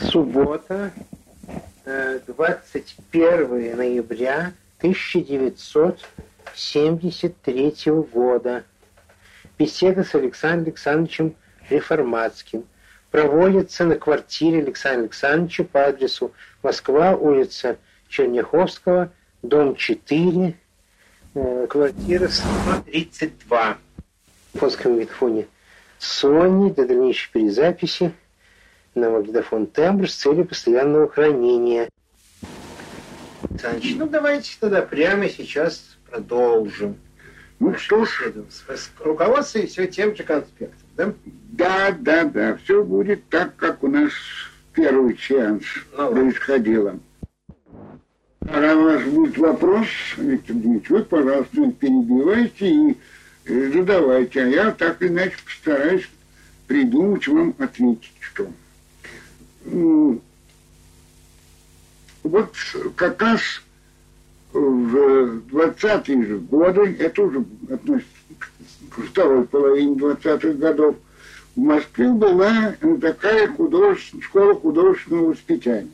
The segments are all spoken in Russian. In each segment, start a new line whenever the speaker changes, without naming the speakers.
Суббота, 21 ноября 1973 года. Беседа с Александром Александровичем Реформатским. Проводится на квартире Александра Александровича по адресу Москва, улица Черняховского, дом 4, э, квартира 132 в фонском витфоне Sony для дальнейшей перезаписи на магнитофон тембр с целью постоянного хранения. Саныч, ну давайте тогда прямо сейчас продолжим.
Ну что ж,
руководствуясь все тем же конспектом, да?
Да, да, да. Все будет так, как у нас первый сеанс ну, происходило. А раз у вас будет вопрос, Виктор Дмитриевич, вы, пожалуйста, перебивайте и задавайте, а я так или иначе постараюсь придумать вам ответить, что. Вот как раз в 20-е же годы, это уже относится к второй половине 20-х годов, в Москве была такая художественная, школа художественного воспитания,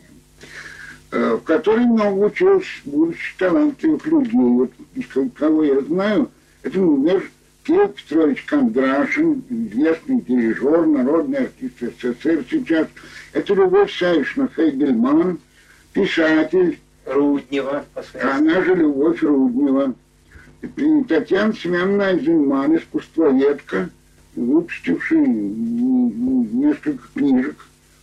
э, в которой много училось будущих талантливых людей. Вот кого я знаю, это, например, Кирилл Петрович Кондрашин, известный дирижер, народный артист СССР сейчас. Это Любовь Савишна Фейгельман, писатель,
Руднева.
Она же Любовь Руднева. Татьяна Семеновна Айзенман, искусствоведка, выпустившая несколько книжек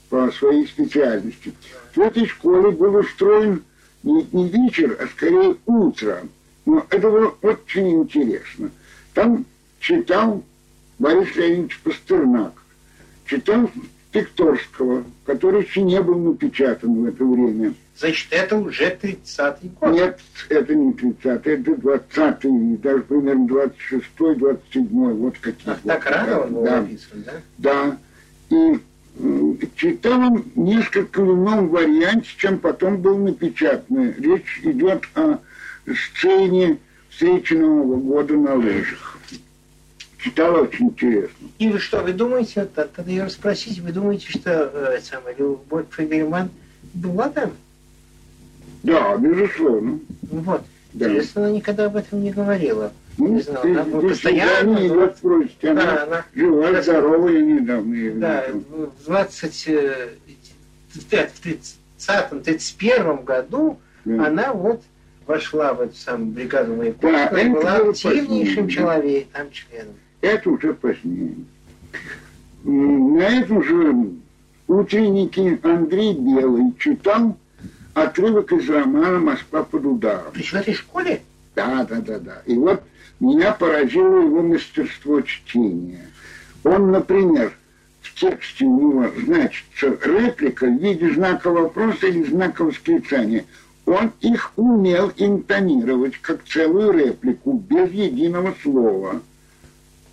по своей специальности. В этой школе был устроен не, не вечер, а скорее утро. Но это было очень интересно. Там читал Борис Леонидович Пастернак, читал Пикторского, который еще не был напечатан в это время.
Значит, это уже 30-й год?
Нет, это не 30-й, это 20-й, даже примерно 26-й, 27-й, вот какие.
Ах, так рано он был да. написан, да?
Да. И читал он несколько в ином варианте, чем потом был напечатан. Речь идет о сцене встречи Нового года на лыжах читала очень интересно.
И вы что, вы думаете, вот, тогда я спросить, вы думаете, что э, самая Любовь Фаберман была там?
Да, безусловно.
Вот. Да. Интересно, она никогда об этом не говорила.
Ну, не знал, ты, она ты постоянно... Не идет спросить, она, да, она жива, да, здорова, недавно ее
Да, в 20... Э, в 30-31 году да. она вот вошла в эту самую бригаду Маяковского да, и была активнейшим человеком, там членом.
Это уже позднее. На этом же утреннике Андрей Белый читал отрывок из романа «Москва под ударом».
Ты в этой школе?
Да, да, да, да. И вот меня поразило его мастерство чтения. Он, например, в тексте у него значится реплика в виде знака вопроса или знака восклицания. Он их умел интонировать как целую реплику, без единого слова.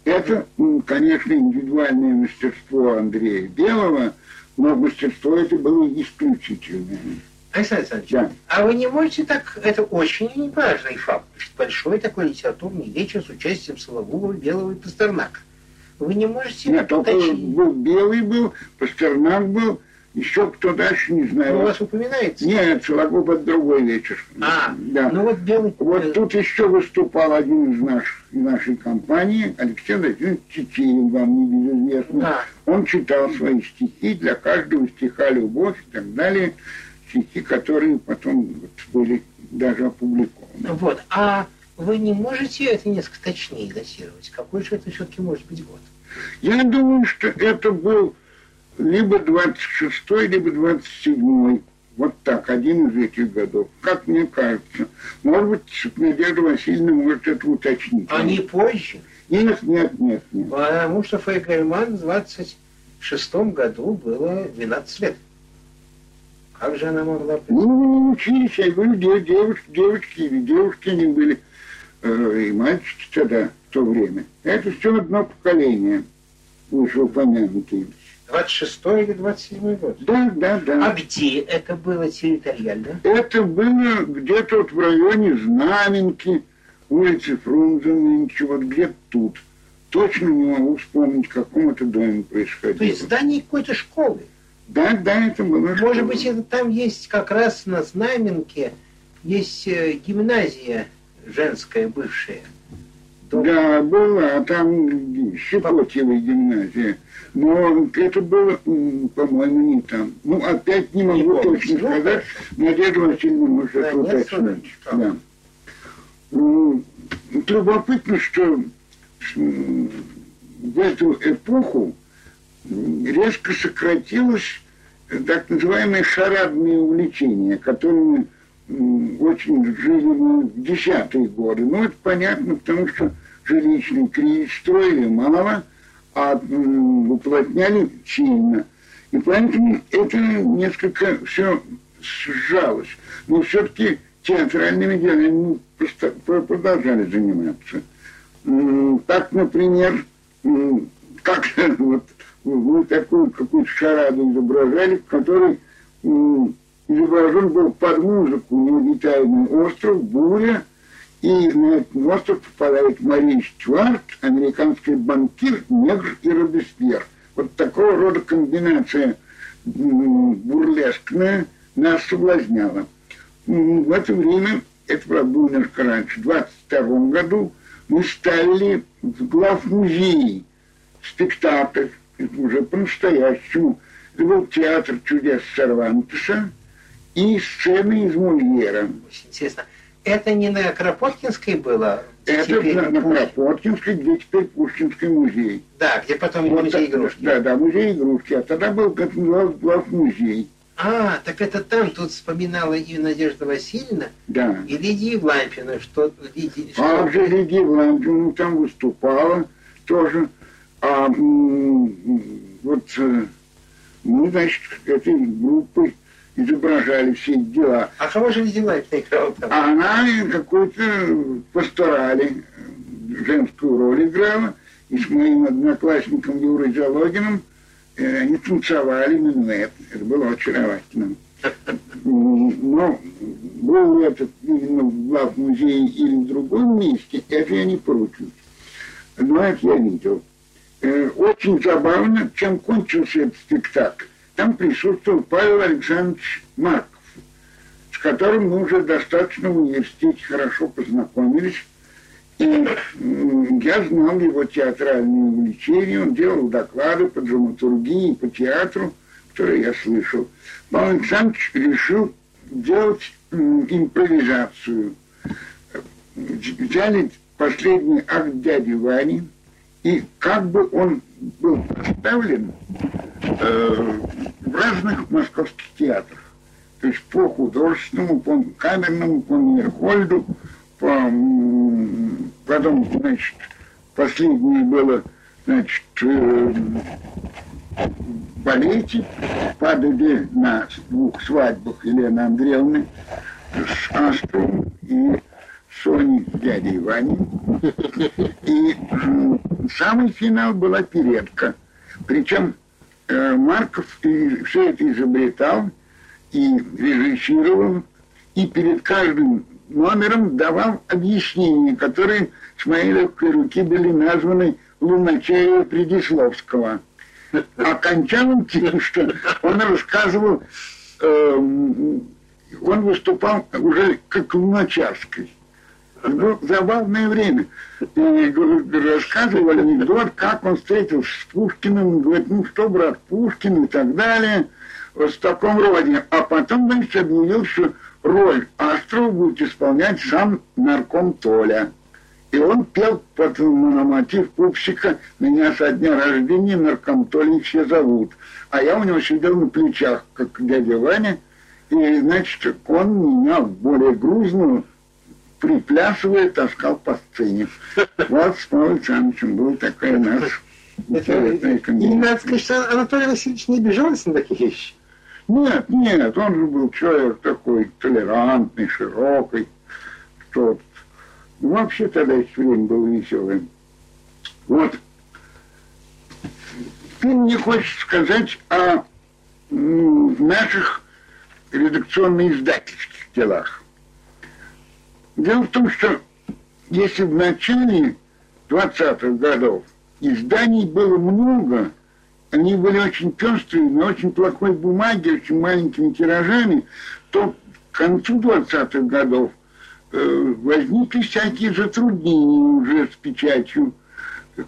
Это, конечно, индивидуальное мастерство Андрея Белого, но мастерство это было исключительное.
Александр Александрович, да. а вы не можете так, это очень важный факт, большой такой литературный вечер с участием Сологубова, Белого и Пастернака. Вы не можете...
Нет, только был Белый был, Пастернак был, еще кто дальше, не знаю.
Ну, у вас упоминается?
Нет, Сологуб это другой вечер.
А, да. ну вот белый...
Вот тут еще выступал один из наших, нашей компании, Алексей Владимирович Чечерин, вам небезызвестный. Да. Он читал свои стихи, для каждого стиха «Любовь» и так далее. Стихи, которые потом вот были даже опубликованы.
Вот, а вы не можете это несколько точнее датировать? Какой же это все-таки может быть год?
Я думаю, что это был либо 26-й, либо 27-й. Вот так, один из этих годов. Как мне кажется. Может быть, Надежда Васильевна может это уточнить.
А не позже?
Нет, нет, нет, нет.
Потому что Фейгельман в 26-м году было 12 лет. Как же она могла...
Ну, учились, я говорю, девушки, девочки, девушки они были, э, и мальчики тогда, в то время. Это все одно поколение, вышеупомянутые.
26 или 27 год?
Да, да, да.
А где это было территориально?
Это было где-то вот в районе Знаменки, улицы Фрунзе, вот где-то тут. Точно не могу вспомнить, в каком это доме происходило.
То есть здание какой-то школы?
Да, да, это было.
Может школа. быть, это там есть как раз на Знаменке, есть э, гимназия женская бывшая.
Да, была, там Щепотьева гимназия. Но это было, по-моему, не там. Ну, опять не могу не точно ну, сказать. Надежда Васильевна может да, это уточнить. Да. Любопытно, что в эту эпоху резко сократилось так называемые шарадные увлечения, которыми очень мы в десятые годы. Ну, это понятно, потому что жилищный кризис строили мало, а уплотняли сильно. И поэтому это несколько все сжалось. Но все-таки театральными делами продолжали заниматься. Так, например, как вот вы такую какую-то шараду изображали, в которой изображен был под музыку необитаемый остров, буря, и на этот остров попадает Мария Стюарт, американский банкир, негр и Робеспьер. Вот такого рода комбинация бурлескная нас соблазняла. В это время, это, правда, было немножко раньше, в 22 году, мы ставили в главмузее спектакль, уже по-настоящему. Это был театр чудес Сервантеса и сцены из Мольера.
Очень интересно. Это не на Кропоткинской было?
Это на, на Кропоткинской, где теперь Пушкинский музей.
Да, где потом вот музей игрушки.
Да, да, музей игрушки. А тогда был как глав музей.
А, так это там тут вспоминала и Надежда Васильевна,
да.
и Лидия Евлампина, что Лидия...
А же Лидия Евлампина там выступала тоже. А вот э, мы, значит, этой группой изображали все эти дела.
А кого же Евлампина играла там?
А она какой-то пасторали женскую роль играла, и с моим одноклассником Юрой Залогиным – Э, они танцевали минуэт. Это было очаровательно. Но был ли это именно в главмузее или в другом месте, это я не поручусь. Но это я видел. Э, очень забавно, чем кончился этот спектакль. Там присутствовал Павел Александрович Марков, с которым мы уже достаточно в университете хорошо познакомились. И я знал его театральные увлечения, он делал доклады по драматургии, по театру, которые я слышал. Павел Александрович решил делать импровизацию. Взяли последний акт дяди Вани, и как бы он был представлен э, в разных московских театрах. То есть по художественному, по камерному, по Мирхольду, по, потом, значит, последнее было, значит, э, балете падали на двух свадьбах Елены Андреевны с Астровым и Соней дядей Ваней. И самый финал была передка. Причем э, Марков все это изобретал и режиссировал, и перед каждым номером давал объяснения, которые с моей легкой руки были названы Луначеева Предисловского. Окончал он тем, что он рассказывал, э, он выступал уже как Луначарский. Было забавное время. И рассказывал анекдот, как он встретился с Пушкиным, говорит, ну что, брат, Пушкин и так далее, вот в таком роде. А потом, значит, объявил, что роль Астрова будет исполнять сам нарком Толя. И он пел под мотив пупсика «Меня со дня рождения нарком Толей все зовут». А я у него сидел на плечах, как дядя Ваня, и, значит, он меня более грузную, приплясывая, таскал по сцене. Вот с Павлом Александровичем был такой у нас
интересная И надо сказать, что Анатолий Васильевич не обижался на такие вещи.
Нет, нет, он же был человек такой толерантный, широкий, что вообще тогда еще время было веселым. Вот. Ты мне хочешь сказать о наших редакционно-издательских делах. Дело в том, что если в начале 20-х годов изданий было много, они были очень пестрые, на очень плохой бумаге, очень маленькими тиражами, то к концу 20-х годов э, возникли всякие затруднения уже с печатью,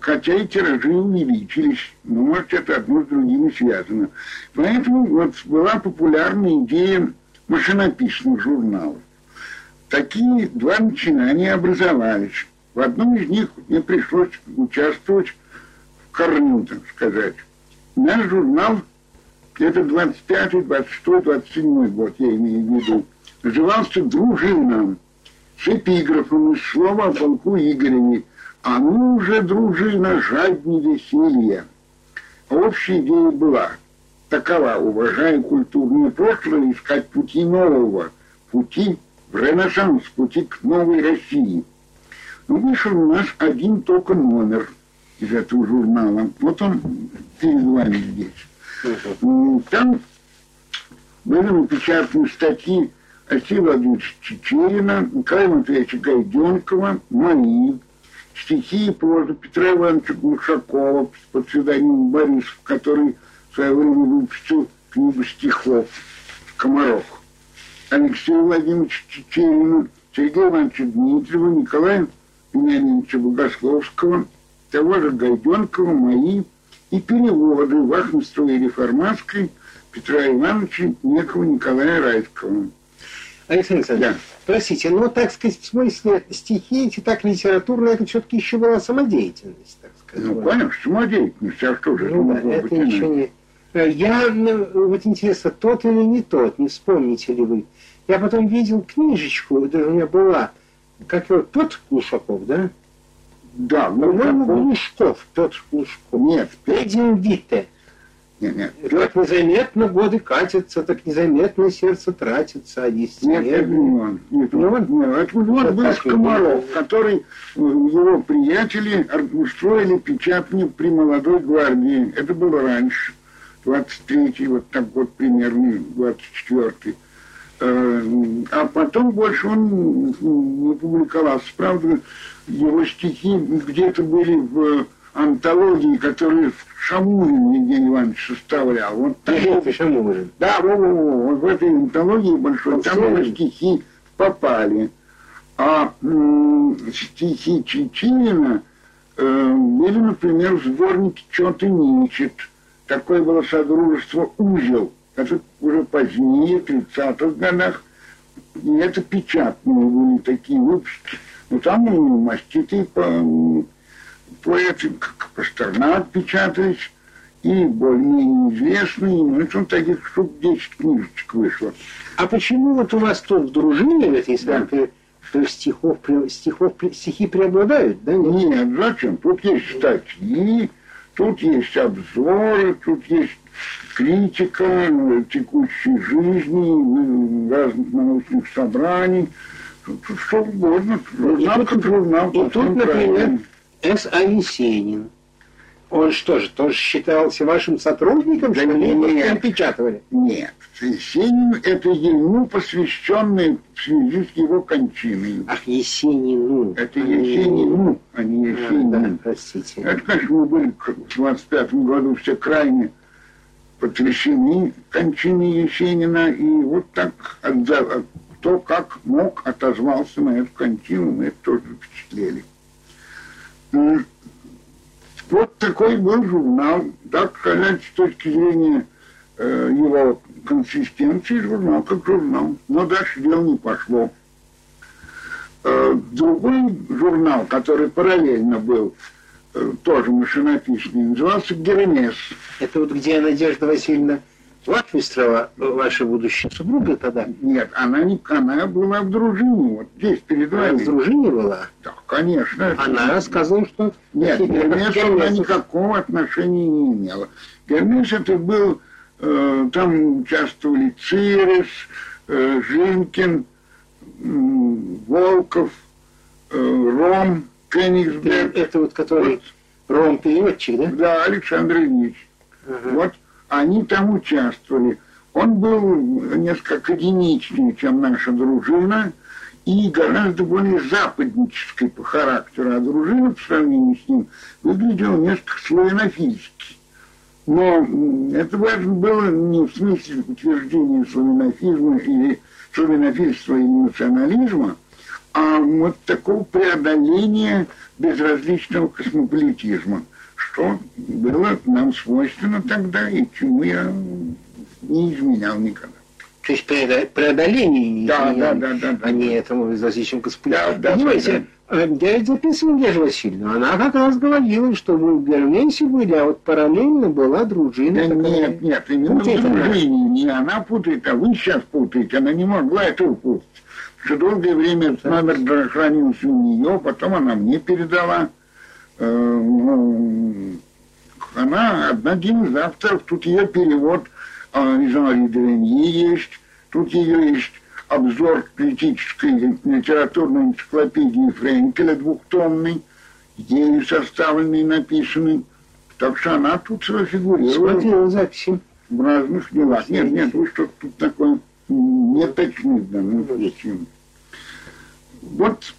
хотя и тиражи увеличились. Но, может, это одно с другим и связано. Поэтому вот была популярна идея машинописных журналов. Такие два начинания образовались. В одном из них мне пришлось участвовать в корню, так сказать. Наш журнал, это 25 26 27 год, я имею в виду, назывался «Дружина» с эпиграфом из слова о полку Игореве «А ну уже, дружина, жадни веселья». Общая идея была такова, уважая культурное прошлое, искать пути нового, пути в ренессанс, пути к новой России. Но вышел у нас один только номер – из этого журнала. Вот он перед вами здесь. Там были напечатаны статьи Алексея Владимировича Чечерина, Николая Матвеевича Гайденкова, мои, стихи и проза Петра Ивановича Глушакова под псевдонимом Борисов, который в свое время выпустил книгу стихов «Комаров». Алексея Владимировича Чечерина, Сергея Ивановича Дмитриева, Николая Вениаминовича Богословского – того же Гайденкова, мои, и переводы Вахмистрова и Реформатской Петра Ивановича Некого Николая Райского.
Александр Александрович, да. простите, но, так сказать, в смысле стихи эти так литературные, это все-таки еще была самодеятельность, так сказать.
Ну, конечно, самодеятельность, а что же
ну, да, это ничего не... Я, ну, вот интересно, тот или не тот, не вспомните ли вы. Я потом видел книжечку, даже у меня была, как его, тот Глушаков, да?
Да,
ну, по-моему, Глушков, Петр Глушков.
Нет,
Петин Витте. Нет, нет. Как незаметно годы катятся, так незаметно сердце тратится, а есть
Нет, это не он. Нет, ну, вот, нет, это вот был Скоморов, который, э, его приятели устроили печатни при молодой гвардии. Это было раньше, 23-й, вот так вот примерно, 24-й. Э, а потом больше он не публиковался. Правда, его стихи где-то были в антологии, которую Шамурин Евгений Иванович составлял. Вот
это Шамурин.
Да, во, во, во, вот в этой антологии большой, вот там его стихи попали. А стихи Чечинина э, были, например, в сборнике «Чё ты ничет». Такое было содружество «Узел». Это уже позднее, в 30-х годах. И это печатные были такие выпуски. Ну, там маститые по, поэты, как Пастернак печатались, и более-менее известные, ну, это таких штук 10 книжечек вышло.
А почему вот у вас тут в дружине, вот, если да. то стихов, стихов, стихи преобладают, да?
Нет, зачем? Тут есть статьи, тут есть обзоры, тут есть критика текущей жизни, разных научных собраний – что угодно. Журнал как журнал.
И тут, например, С.А. Есенин. Он что же, тоже считался вашим сотрудником, да что ли? Нет, печатывали?
Нет. Есенин – это ему посвященный в связи с его кончиной.
Ах, Есенину.
Это а Есенину, а не. А,
да, простите.
Это, конечно, мы были в 25 году все крайне потрясены кончиной Есенина, и вот так отзав кто как мог отозвался на эту контину, мы это тоже впечатлели. Вот такой был журнал, так сказать, с точки зрения э, его консистенции, журнал как журнал. Но дальше дело не пошло. Э, другой журнал, который параллельно был, э, тоже машинописный, назывался «Гермес».
Это вот где Надежда Васильевна Вахмистрова, ваша будущая супруга тогда?
Нет, она не, она была в дружине, вот здесь перед вами. Она
в дружине была?
Да, конечно.
Она это... рассказывала, что...
Нет, Гермес она никакого отношения не имела. Гермес это был, э, там участвовали Цирес, э, Жинкин, э, Волков, э, Ром, Кенигсберг.
Это вот который вот. Ром переводчик, да?
Да, Александр Ильич. Ага. Вот они там участвовали. Он был несколько единичнее, чем наша дружина, и гораздо более западнической по характеру, а дружина по сравнению с ним выглядела несколько славянофильски. Но это важно было не в смысле утверждения славянофизма или славянофильства и национализма, а вот такого преодоления безразличного космополитизма, что было нам свойственно тогда и чему я не изменял никогда.
То есть преодоление
да, да, да, да, да,
а не этому безразличному космополитизму.
Да, да,
Понимаете,
да,
да. я ведь записывал Лежа Васильевну, она как раз говорила, что вы в Герменсе были, а вот параллельно была дружина.
Да
такая.
нет, нет, именно
Вот
дружине. Не она путает, а вы сейчас путаете. Она не могла этого путать. Что долгое время этот номер хранился у нее, потом она мне передала. Э, ну, Она один из авторов, тут ее перевод а, из Дреньи есть, тут ее есть обзор критической литературной энциклопедии Френкеля двухтомный, ею составленный написанный. Так что она тут фигурирует
Смотрела записи.
в разных делах. Нет, нет, вы что тут такое не точны в данном случае. Вот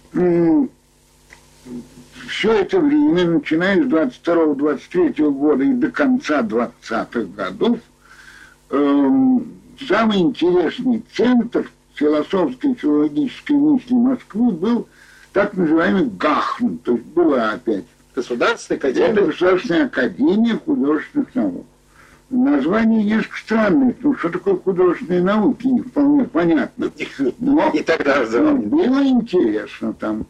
все это время, начиная с 22-23 года и до конца 20-х годов, эм, самый интересный центр философской и филологической мысли Москвы был так называемый ГАХН, то есть была опять
Государственная
это
академия.
Государственная академия художественных наук. Название несколько странное, потому что такое художественные науки, не вполне понятно. Но
И тогда
но было интересно там.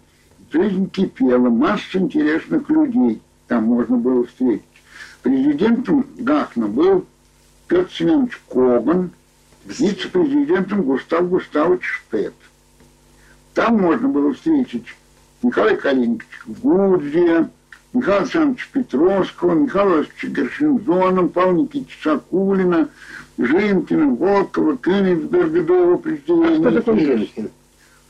Жизнь кипела, масса интересных людей там можно было встретить. Президентом Гахна был Петр Семенович Коган, вице-президентом Густав Густавович Штет. Там можно было встретить Николая Калинича Гудзия, Михаила Александровича Петровского, Михаила Васильевича Гершинзона, Павла Никитича Сакулина, Жинкина, Волкова, Кенигсберга до его
А
присоединения.
кто такой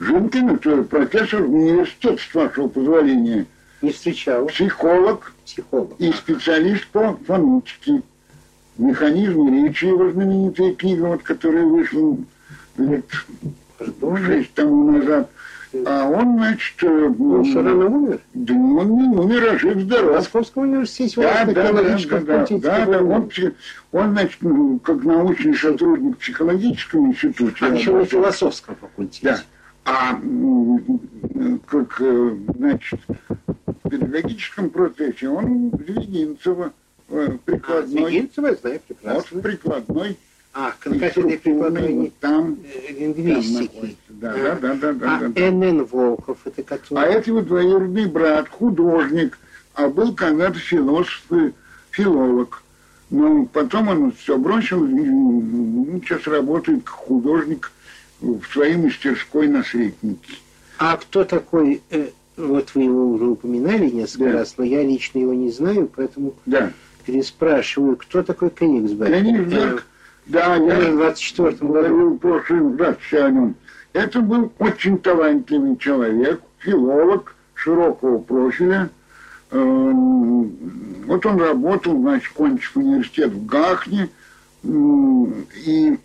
Жинкин – это профессор университета, с вашего позволения,
Не встречал.
психолог
Психолог.
и специалист по фонетике. Механизм речи, его знаменитая книга, вот, которая вышла лет шесть тому назад. А он, значит, э,
Он что, рано умер?
да он не умер, а жив
В. Московском университете,
Да, да, да, да, да, да, да, он, он, значит, ну, как научный сотрудник в психологическом институте.
А еще на
работал.
философском факультете.
Да. А как, э, значит, в педагогическом процессе он Звегинцева э,
А,
прикладной,
Звегинцева, я знаю
вот
прекрасно.
прикладной,
А,
структурный,
прикладной
вот там,
э,
там
лингвистики.
находится. Да, да, да, да, да,
А
да.
Н.Н. Волков, это
А
который?
это его двоюродный брат, художник, а был когда-то философ и филолог. Но потом он все бросил, ну, сейчас работает как художник в своей мастерской на Сретнике.
А кто такой, э, вот вы его уже упоминали несколько
Да.
раз, но я лично его не знаю, поэтому
Да.
переспрашиваю, кто такой Кенигсберг?
Кенигсберг, да,
Умер в
я
24 году.
говорил в прошлый раз о нем. Это был очень талантливый человек, филолог широкого профиля. Эм, Вот он работал, значит, кончив университет в Гахне и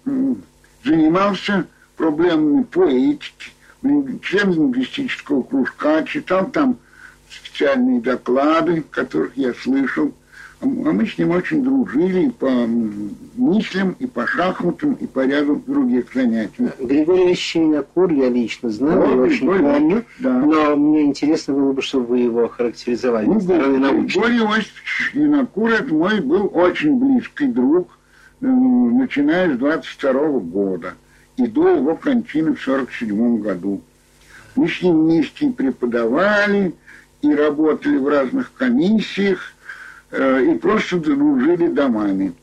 занимался проблемами поэтики, лин- член лингвистического кружка, читал там специальные доклады, которых я слышал. А а мы с ним очень дружили и по мыслям, и по шахматам, и по ряду других занятий.
Григорий Винокур я лично знаю,
Вот
я очень помню,
да.
но мне интересно было бы, чтобы вы его охарактеризовали
Ну. Григорий Иосифович Винокур, это мой был очень близкий друг, э, начиная с 22 года и до его кончины в 47 году. Мы с ним вместе преподавали, и работали в разных комиссиях, э, и просто дружили домами.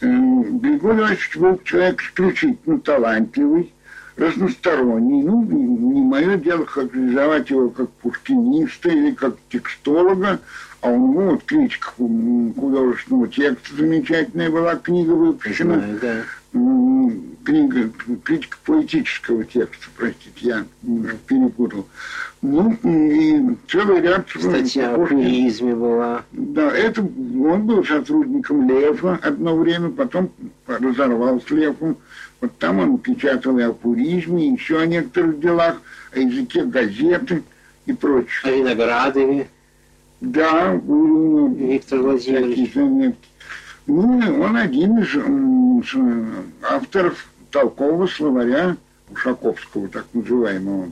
Э, Григорий Иосифович был человек исключительно талантливый, разносторонний. Ну, не мое дело характеризовать его как пушкиниста или как текстолога, а у него вот критика художественного текста замечательная была книга выпущена.
Знаю, да.
Книга, критика поэтического текста, простите, я перепутал. Ну, и целый ряд...
Статья о пуризме была.
Да, это он был сотрудником Лефа одно время, потом разорвал с Лефом. Вот там он печатал и о пуризме, и еще о некоторых делах, о языке газеты и прочее.
О Виноградове.
Да,
Виктор Владимирович.
Ну, он один из авторов толкового словаря Ушаковского, так называемого.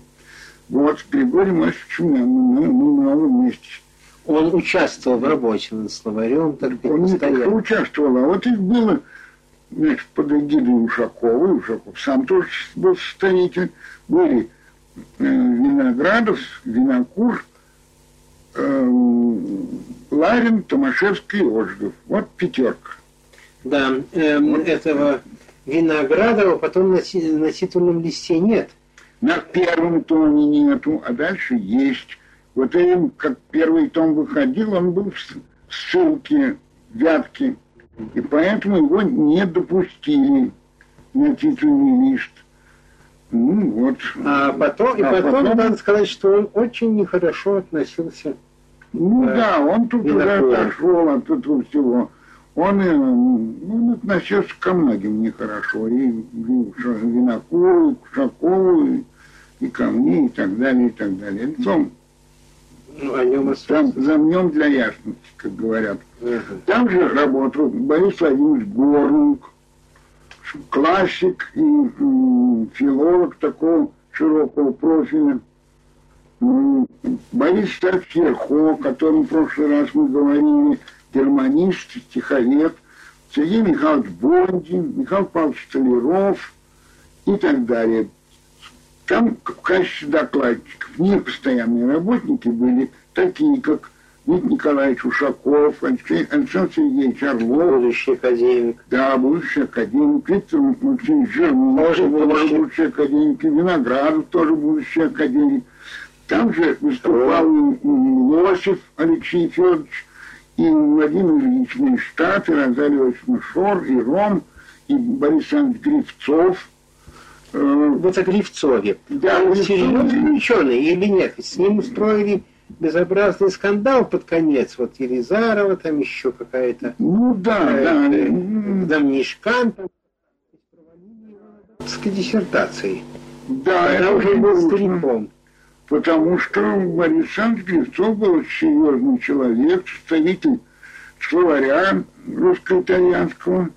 Вот, с Григорием Васильевичем мы, мы много вместе.
Он участвовал в работе над словарем, так
Он не только участвовал, а вот их было значит, под эгидой Ушакова, Ушаков сам тоже был составитель, были э, Виноградов, Винокур, э, Ларин, Томашевский и Ожегов. Вот пятерка.
Да, э, вот. этого Виноградова потом на, на титульном листе нет.
На первом томе нету, а дальше есть. Вот этим, как первый том выходил, он был в ссылке, вятки. И поэтому его не допустили на титульный лист.
Ну вот. А потом, и а потом, потом надо сказать, что он очень нехорошо относился.
Ну э, да, он тут уже отошел от этого всего. Он, э, он относился ко многим нехорошо. И, и к Винокову, и к Шакову, и, и ко мне, и так далее, и так далее. Лицом ну, о нем там замнем для ясности, как говорят. Uh-huh. Там же работал Борис Владимирович Горнук, классик и филолог такого широкого профиля. Борис Старферхо, о котором в прошлый раз мы говорили, германист, стиховед, Сергей Михайлович Бондин, Михаил Павлович Столяров и так далее. Там в качестве докладчиков не постоянные работники были такие, как Дмитрий Николаевич Ушаков, Александр Сергеевич Орлов.
Будущий академик.
Да, будущий академик. Виктор Максимович Жермов. Тоже будущий. будущий академик. И Виноградов тоже будущий академик. Там же выступал Лосев Алексей Федорович, и Владимир Ильич Штат, и Розалий Шор, и Ром, и Борис Александрович Гривцов.
Э, вот о Гривцове. Да, он серьезный ученый или нет? С ним устроили безобразный скандал под конец. Вот Елизарова там еще какая-то.
Ну да, да.
Там Мишкан там с диссертацией.
Да, Она это уже был стариком. Потому что Борис Александрович Гривцов был серьезный человек, составитель словаря русско-итальянского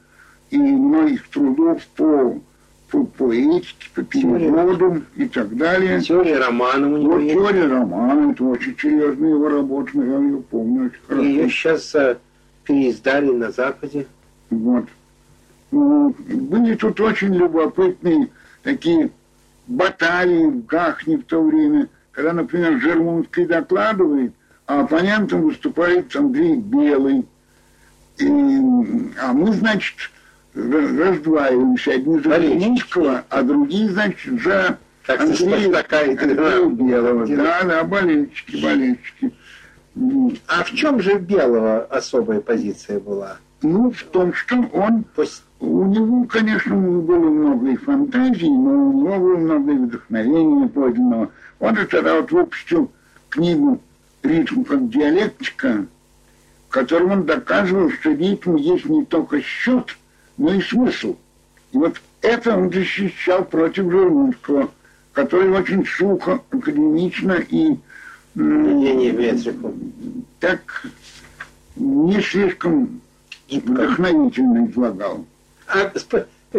и многих трудов по по поэтике, по переводу и так далее.
Теория романа у него вот
есть. Теория романа, это очень серьезная его работа, я ее помню очень хорошо.
Ее сейчас а, переиздали на Западе.
Вот. Ну, были тут очень любопытные такие баталии в Гахне в то время, когда, например, Жермунский докладывает, а оппонентом выступает Андрей Белый. И, а мы, значит, раздваивались. Одни за Ленинского, а другие, значит, за
так, Андрея, такая,
Андрея Белого. Да, да, болельщики, болельщики.
А в чем же Белого особая позиция была?
Ну, в том, что он... У него, конечно, было много и фантазий, но у него было много и вдохновения подлинного. Он тогда вот выпустил книгу «Ритм как диалектика», в котором он доказывал, что ритм есть не только счет, но и смысл. И вот это он защищал против Журнинского, который очень сухо, академично и
не ветрику.
так не слишком Гибко. вдохновительно излагал.
А,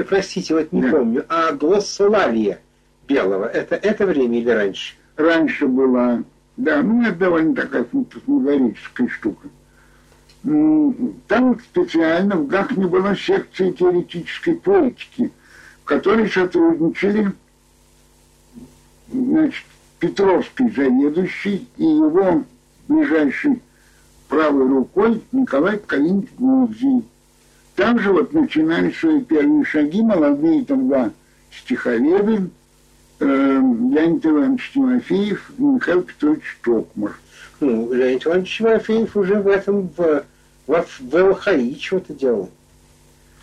простите, вот не да. помню, а глоссолалия белого, это, это время или раньше?
Раньше была, да, ну это довольно такая фантасмагорическая штука. Там специально в Гахне была секция теоретической поэтики, в которой сотрудничали значит, Петровский заведующий и его ближайший правой рукой Николай Калинич Гурзий. Там же вот начинали свои первые шаги молодые там два стиховеды, э, Леонид Иванович Тимофеев и Михаил Петрович Токмар.
Ну, Леонид Иванович Тимофеев уже в этом в в, ЛХИ что-то делал.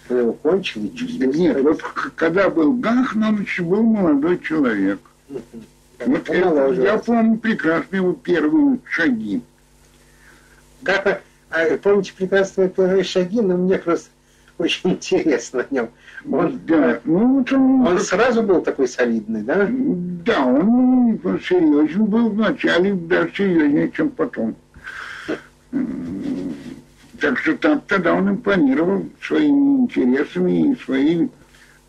Его кончили,
чувствовал. Нет, вот когда был Гахнович, был молодой человек. Вот это, я помню прекрасно его первые шаги.
Как, а, помните прекрасно первые шаги, но мне просто очень интересно о нем. Он, да, ну, вот он, он сразу был такой солидный, да?
Да, он серьезен был вначале, даже серьезнее, чем потом Так что там, тогда он импонировал своими интересами и своей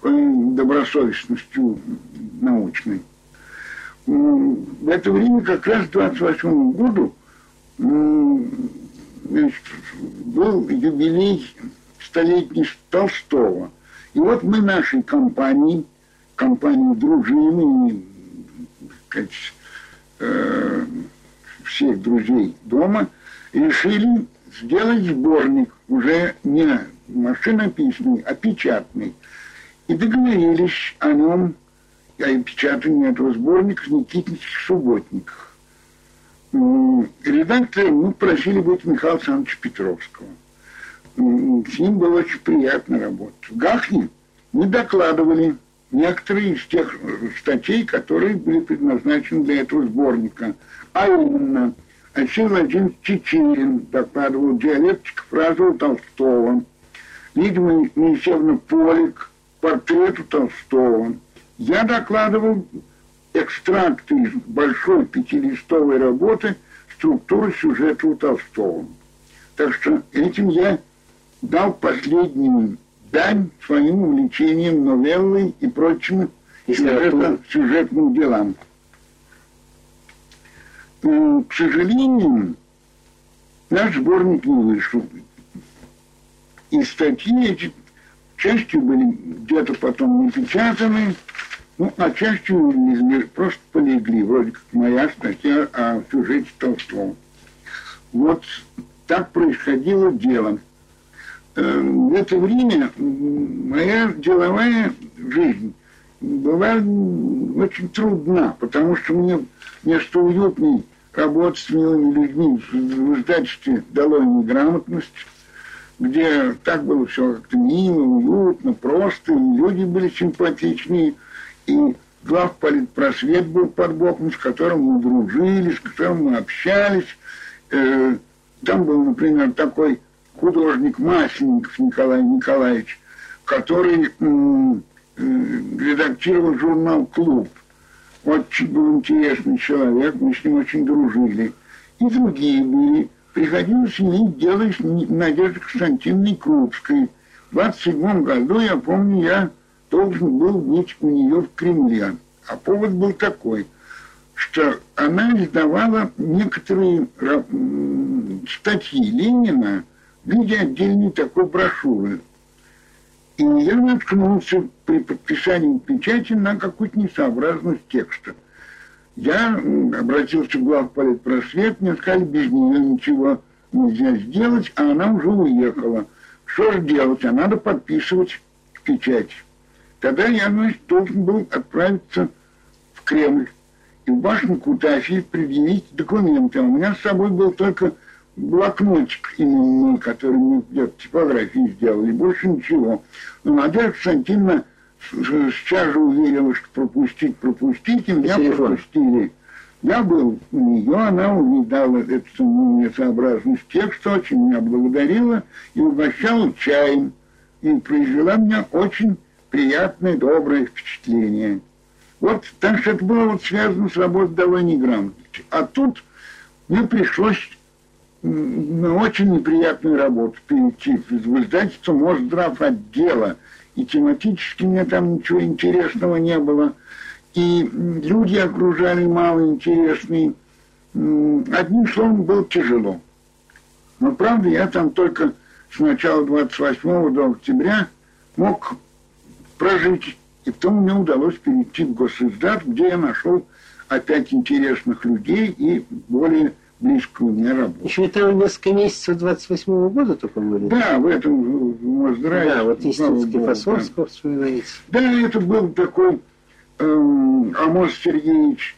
добросовестностью научной. В это время, как раз в 28 году, значит, был юбилей столетний Толстого. И вот мы нашей компании, компании дружины, э, всех друзей дома, решили сделать сборник уже не машинописный, а печатный. И договорились о нем, о печатании этого сборника в Никитинских субботниках. Редактора мы просили быть Михаила Александровича Петровского. С ним было очень приятно работать. В Гахне мы докладывали некоторые из тех статей, которые были предназначены для этого сборника. А именно, Алексей Владимирович Чечерин докладывал диалектик фразу Толстого. Лидия Моисеевна Полик портрету Толстого. Я докладывал экстракты из большой пятилистовой работы «Структура сюжета у Толстого». Так что этим я дал последнюю дань своим увлечениям новеллой и прочим сюжетным делам. К сожалению, наш сборник не вышел. И статьи эти частью были где-то потом напечатаны, ну, а частью просто полегли, вроде как моя статья о сюжете Толстого. Вот так происходило дело. Э, в это время моя деловая жизнь была очень трудна, потому что мне вместо уютной работы с людьми в издательстве дало им грамотность, где так было все как-то мило, уютно, просто, люди были симпатичные, и главполитпросвет был под боком, с которым мы дружили, с которым мы общались. Э, там был, например, такой художник Масленников Николай Николаевич, который э, редактировал журнал «Клуб». Очень был интересный человек, мы с ним очень дружили. И другие были. Приходилось иметь дело с Надеждой Константиновной Крупской. В 27 году, я помню, я должен был быть у нее в Кремле. А повод был такой, что она издавала некоторые статьи Ленина в виде отдельной такой брошюры. И я наткнулся при подписании печати на какую-то несообразность текста. Я обратился в главполитпросвет, мне сказали, без нее ничего нельзя сделать, а она уже уехала. Что же делать? А надо подписывать печать. Тогда я значит, должен был отправиться в Кремль и в башню Кутафии предъявить документы. А у меня с собой был только блокнотик именной, который мы где-то типографии сделали, больше ничего. Но Надежда Константиновна сейчас же уверила, что пропустить, пропустить, и меня пропустили. Я был у нее, она увидала эту несообразность текста, очень меня благодарила и угощала чаем. И произвела меня очень приятное, доброе впечатление. Вот, так что это было вот связано с работой довольно грамотности. А тут мне пришлось на очень неприятную работу перейти в издательство Мосздрав отдела. И тематически мне там ничего интересного не было. И люди окружали мало интересные. Одним словом, было тяжело. Но правда, я там только с начала 28 до октября мог прожить. И потом мне удалось перейти в госиздат, где я нашел опять интересных людей и более близкую мне работу.
Еще это несколько месяцев 28 года только были?
Да, в этом в Моздраве.
Да, вот Истинский Фасовского да. вспоминается.
Да, это был такой э, Амос Сергеевич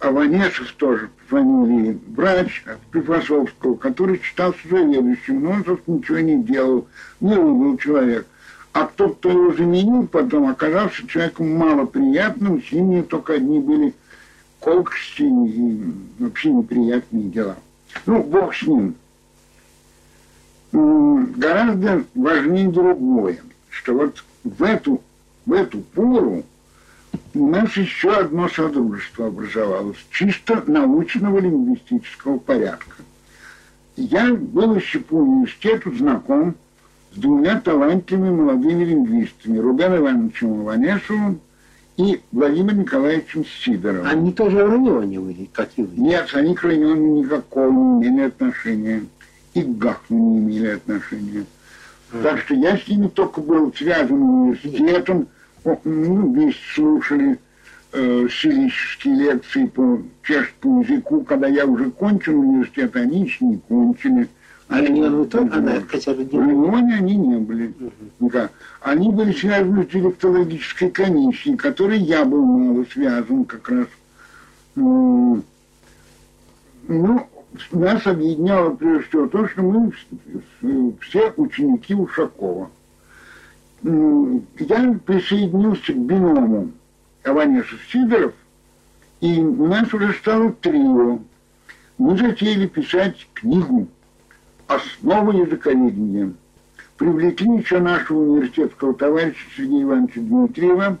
Аванесов тоже по фамилии, врач Фасовского, который считался заведующим, но он, собственно, ничего не делал. Милый был человек. А тот, кто его заменил потом, оказался человеком малоприятным, с ними только одни были колкости и вообще неприятные дела. Ну, бог с ним. Гораздо важнее другое, что вот в эту, в эту пору у нас еще одно содружество образовалось, чисто научного лингвистического порядка. я был еще по университету знаком с двумя талантливыми молодыми лингвистами, Рубен Ивановичем Иванешевым и Владимиром Николаевичем Сидоровым.
Они тоже были, как и вы?
Нет, они к Раниону никакого не имели отношения. И к Гахну не имели отношения. А. Так что я с ними только был связан университетом, ну, вместе слушали э, силические лекции по чешскому языку, когда я уже кончил университет, они еще не кончили.
Они, то, она,
хотя бы не были? они не были. Угу. Они были связаны с директологической комиссией, которой я был мало связан как раз. Ну, нас объединяло прежде всего то, что мы все ученики Ушакова. Я присоединился к биному Аванеша Сидоров, и у нас уже стало трио. Мы затеяли писать книгу «Основы языковедения». Привлекли еще нашего университетского товарища Сергея Ивановича Дмитриева,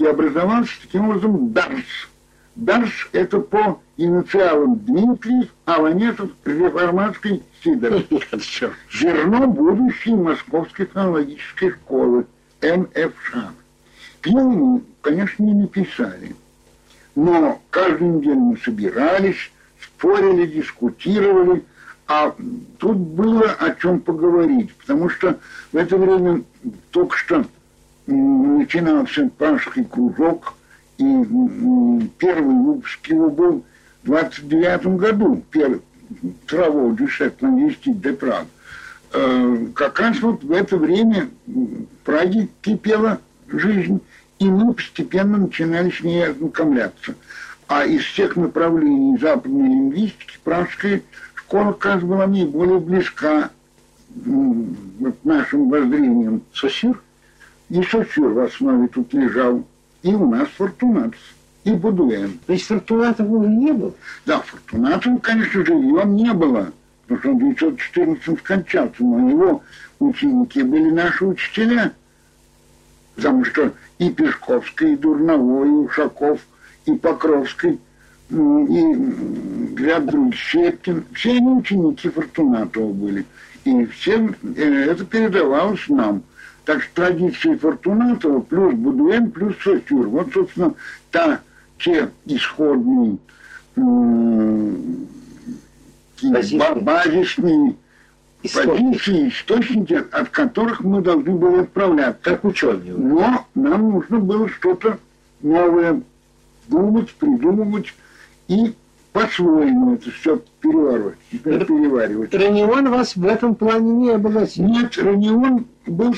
и образовался таким образом ДАРС. ДАРС – это по инициалам Дмитриев, Аванесов, Реформатской, Сидоров. Зерно будущей Московской технологической школы, МФШ. Книгу мы, конечно, не написали. Но каждую неделю мы собирались, спорили, дискутировали, а тут было о чем поговорить, потому что в это время только что начинался пашский кружок, и первый выпуск его был в 29 году, первый, траву дюшет навести де Праг. Э, как раз вот в это время в Праге кипела жизнь, и мы постепенно начинали с ней ознакомляться. А из всех направлений западной лингвистики пражская школа, кажется, была наиболее близка вот, нашим воззрениям.
Сосюр?
И Сосюр в основе тут лежал, и у нас Фортунатов, и Будуэн.
То есть Фортунатов уже не был?
Да, Фортунатов, конечно же, его не было, потому что он в 1914 скончался, но его ученики были наши учителя – потому что и Пешковский, и Дурновой, и Ушаков, и Покровский, и ряд других, Щепкин, все они ученики Фортунатова были. И всем э, это передавалось нам. Так что традиции Фортунатова плюс Будуэн плюс Сосюр. Вот, собственно, та, те исходные базисные позиции, источники, от которых мы должны были отправляться.
Как ученые.
Но нам нужно было что-то новое думать, придумывать и по-своему это все переваривать. переваривать.
Ранион вас в этом плане не обогатил?
Нет, Ранион был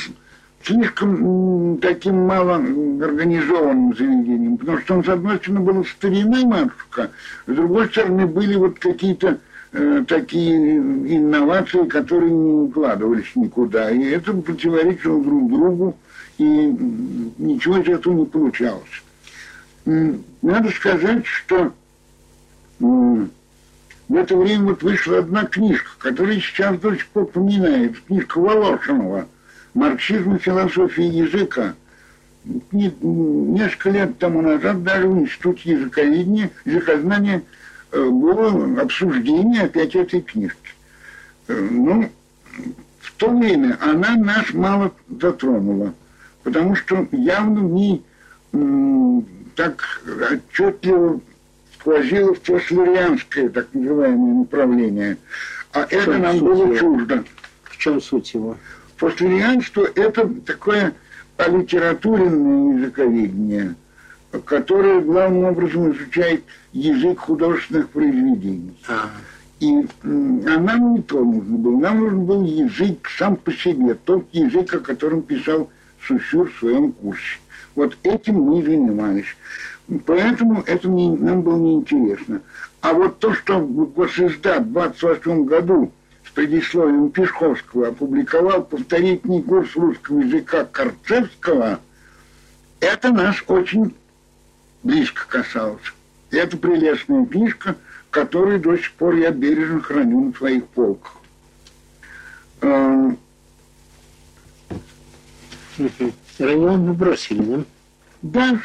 слишком таким мало организованным заведением, потому что он, с одной стороны, был старинная матушка, с другой стороны, были вот какие-то Э, такие инновации, которые не укладывались никуда. И это противоречило друг другу, и ничего из этого не получалось. Надо сказать, что в это время вот вышла одна книжка, которая сейчас до сих пор поминает, книжка Волошинова «Марксизм и философия языка». Несколько лет тому назад даже в Институте языковедения, языкознания – Э, было обсуждение опять этой книжки. Э, ну, в то время она нас мало затронула, потому что явно в ней так отчетливо сквозило в то славянское, так называемое направление. А в это нам было его? чуждо.
В чем суть его?
Послерианство – это такое алитературенное языковедение – которая главным образом изучает язык художественных произведений. А. И а нам не то нужно было. Нам нужен был язык сам по себе, тот язык, о котором писал Сусюр в своем курсе. Вот этим мы занимались. Поэтому это не, нам было неинтересно. А вот то, что Госиздат в 28 году с предисловием Пешковского опубликовал повторительный курс русского языка Корцевского, это нас очень близко касался. Это прелестная книжка, которую до сих пор я бережно храню на своих полках.
Район вы бросили, да?
Да,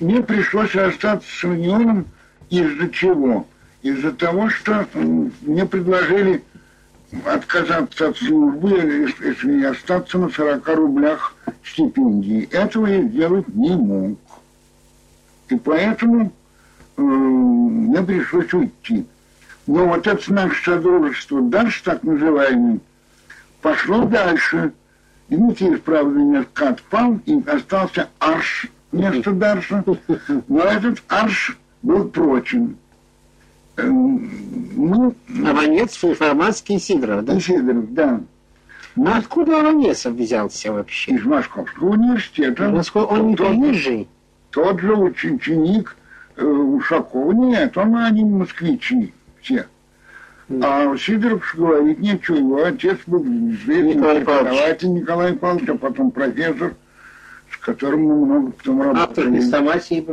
мне пришлось остаться с Ранионом из-за чего? Из-за того, что мне предложили отказаться от службы и остаться на 40 рублях стипендии. Этого я сделать не мог. И поэтому э, мне пришлось уйти. Но вот это наше содружество, дальше так называемое, пошло дальше. И ну, правда, несколько отпал, и остался арш вместо Дарша. Но этот арш был прочен.
Ну, Аванец, Фарманский Сидоров, да?
Сидоров, да.
Ну, откуда Аванец взялся вообще?
Из Московского университета.
Москва, он не приезжий?
Тот же ученик э, Ушакова. Нет, он один москвичи все. А Сидоров говорит, ничего, его отец был известный преподаватель Николай Павлович, а потом профессор, мы много потом
Автор
работали.
хрестоматии,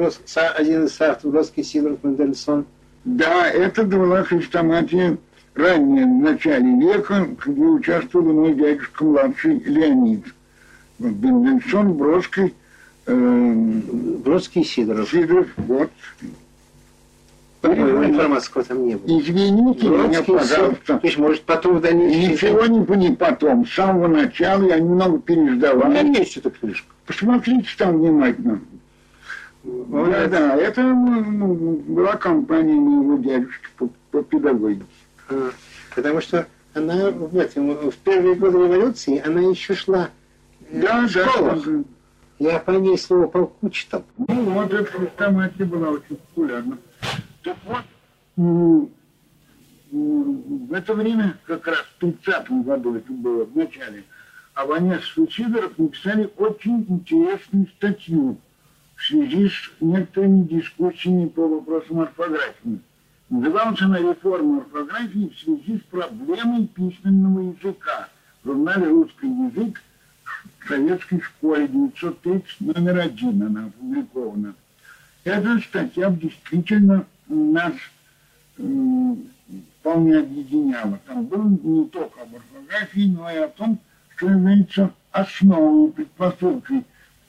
один из авторов Бродский Сидоров Мендельсон.
Да, это была хрестоматия ранее, в начале века, где участвовал мой дядюшка младший Леонид. Вот Бендельсон, Бродский, э,
Бродский Сидоров.
Сидоров, вот.
Информатского там не было.
Извините
Бродский,
пожалуйста.
то есть, может, потом в дальнейшем...
Ничего не, не потом. С самого начала я немного
У меня есть эта книжка.
Посмотрите там внимательно. Да, да, это ну, была компания моего дядюшки по, по педагогике.
А, Потому что она в этом, в первые годы революции, она еще шла э,
Да,
в школах.
да.
Я по ней слово полку читал.
Ну, вот эта хрестоматия была очень популярна. Так вот, м, м, в это время, как раз в 30 году это было, в начале, Аванес и Сидоров написали очень интересную статью в связи с некоторыми дискуссиями по вопросам орфографии. Называлась она «Реформа орфографии в связи с проблемой письменного языка» в журнале «Русский язык» в советской школе 930 номер один она опубликована. Эта статья действительно нас вполне объединяла. Там было не только об орфографии, но и о том, что является основой, предпосылкой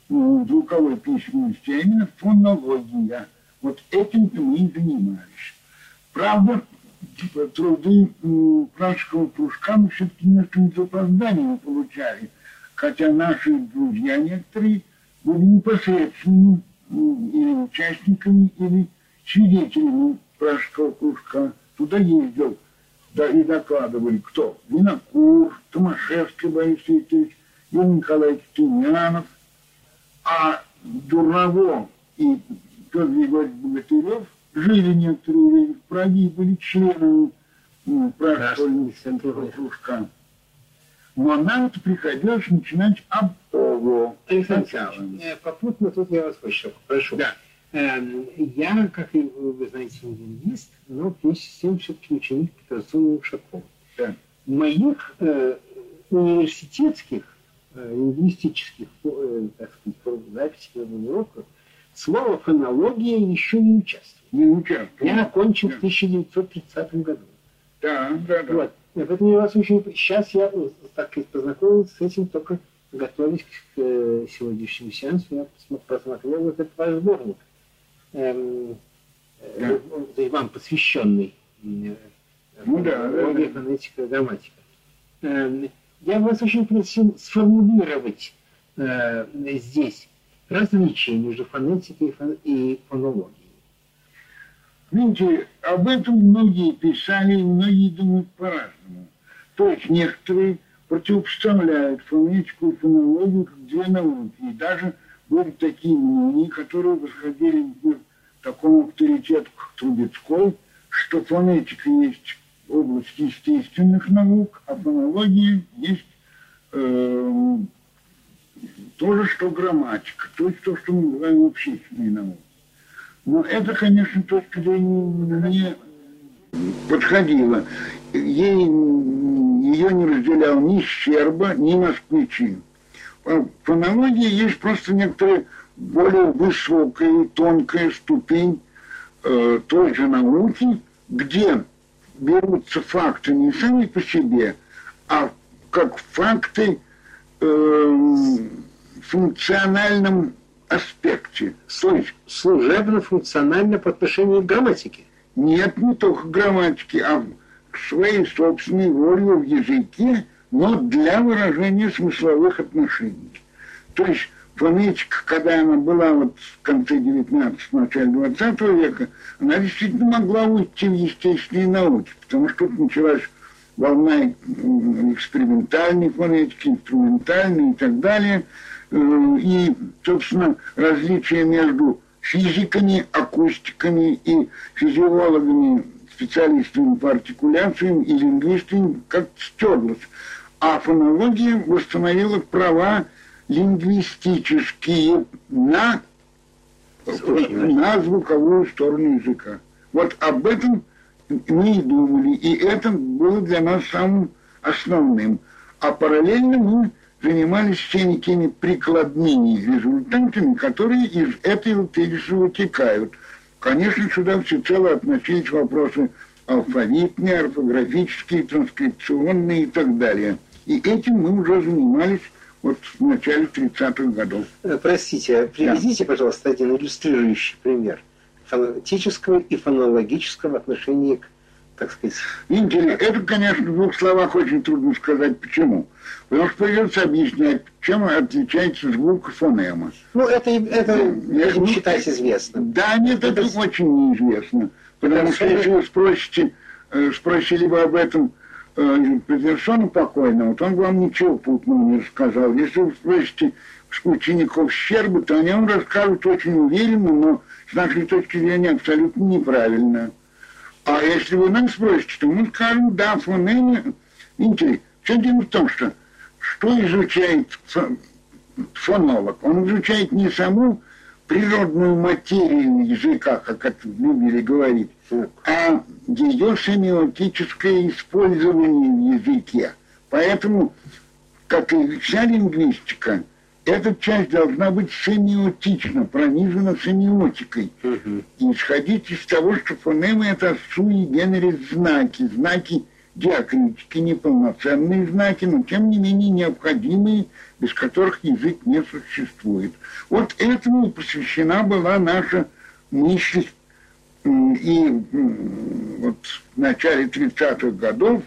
звуковой письменности, а именно фонология. Вот этим-то мы и занимались. Правда, типа, труды м, пражского кружка мы все-таки несколько с получали, хотя наши друзья некоторые были непосредственными м, или участниками, или свидетелями пражского кружка. Туда ездил, да, и докладывали, кто? Винокур, Томашевский Борис Викторович, Юрий Николаевич Тимянов, а Дурново и Петр Григорьевич Богатырев жили некоторые время в Праге и были членами пражского кружка. Но нам-то приходилось начинать об ОВО
Александр
сначала.
Э, попутно тут я вас еще прошу.
Да.
Эм, Я, как вы знаете, не лингвист, но с тем все-таки ученик Петросона Ушакова.
Да.
Моих э, университетских э, лингвистических э, так сказать, записей на формулировках слово фонология еще не участвует.
Не участвовал.
Я окончил
Да.
в 1930 году.
Да, да, да.
Вот. Поэтому я вас очень... Сейчас я, э, так сказать, познакомился с этим только готовясь к э, сегодняшнему сеансу. Я посмо- просмотрел вот этот ваш сборник. Эм,
Да.
э, вам посвященный. э,
Ну да, да, да.
фонетика, грамматика. Эм, я вас очень просил сформулировать э, здесь различия между фонетикой и фон- и фонологией.
Видите, об этом многие писали, многие думают по-разному. То есть некоторые противопоставляют фонетику и фонологию как две науки. И даже были такие мнения, которые восходили такому авторитету, как Трубецкой, что фонетика есть область естественных наук, а фонология есть э, то что грамматика, то есть то, что мы называем общественной наукой. Но это, конечно, точка зрения не подходила. Ей, ее не разделял ни Щерба, ни москвичи. В фонологии есть просто некоторая более высокая и тонкая ступень э, той же науки, где берутся факты не сами по себе, а как факты э, в функциональном аспекте. То есть
Служебно-функционально по отношению к грамматике.
нет не только грамматики, а своей собственной волей в языке, но для выражения смысловых отношений. То есть фонетика, когда она была вот в конце 19 начале 20 века, она действительно могла уйти в естественные науки, потому что тут началась волна экспериментальной фонетики, инструментальной и так далее. Э, и, собственно, различия между физиками, акустиками и физиологами, специалистами по артикуляциям и лингвистами как стерлось. А фонология восстановила права лингвистические на, на звуковую сторону языка. Вот об этом мы и думали, и это было для нас самым основным. А параллельно мы занимались теми, теми прикладными результатами, которые из этой тезиса вытекают. Конечно, сюда всецело относились вопросы алфавитные, орфографические, транскрипционные и так далее. И этим мы уже занимались вот в начале 30-х годов.
Э, простите, приведите, да. пожалуйста, один иллюстрирующий пример фонетического и фонологического отношения к, так сказать...
Интересно. Это, конечно, в двух словах очень трудно сказать, почему. Потому что придется объяснять, чем отличается звук фонема.
Ну, это, это я, будем считать известным.
Да, нет, это, это очень неизвестно. Потому что если вы спросите, э, спросили бы об этом э, Петерсона покойного, то он вам ничего путного не рассказал. Если вы спросите учеников Щербы, то они вам расскажут очень уверенно, но с нашей точки зрения абсолютно неправильно. А если вы нас спросите, то мы скажем, да, фонемы. Видите, все дело в том, что что изучает фонолог? Он изучает не саму природную материю языка, как это любили говорить, а ее семиотическое использование в языке. Поэтому, как и вся лингвистика, эта часть должна быть семиотична, пронизана семиотикой. Угу. И исходить из того, что фонемы – это суи генерис знаки, знаки диакритики, неполноценные знаки, но тем не менее необходимые, без которых язык не существует. Вот этому посвящена была наша мысль и вот в начале 30-х годов,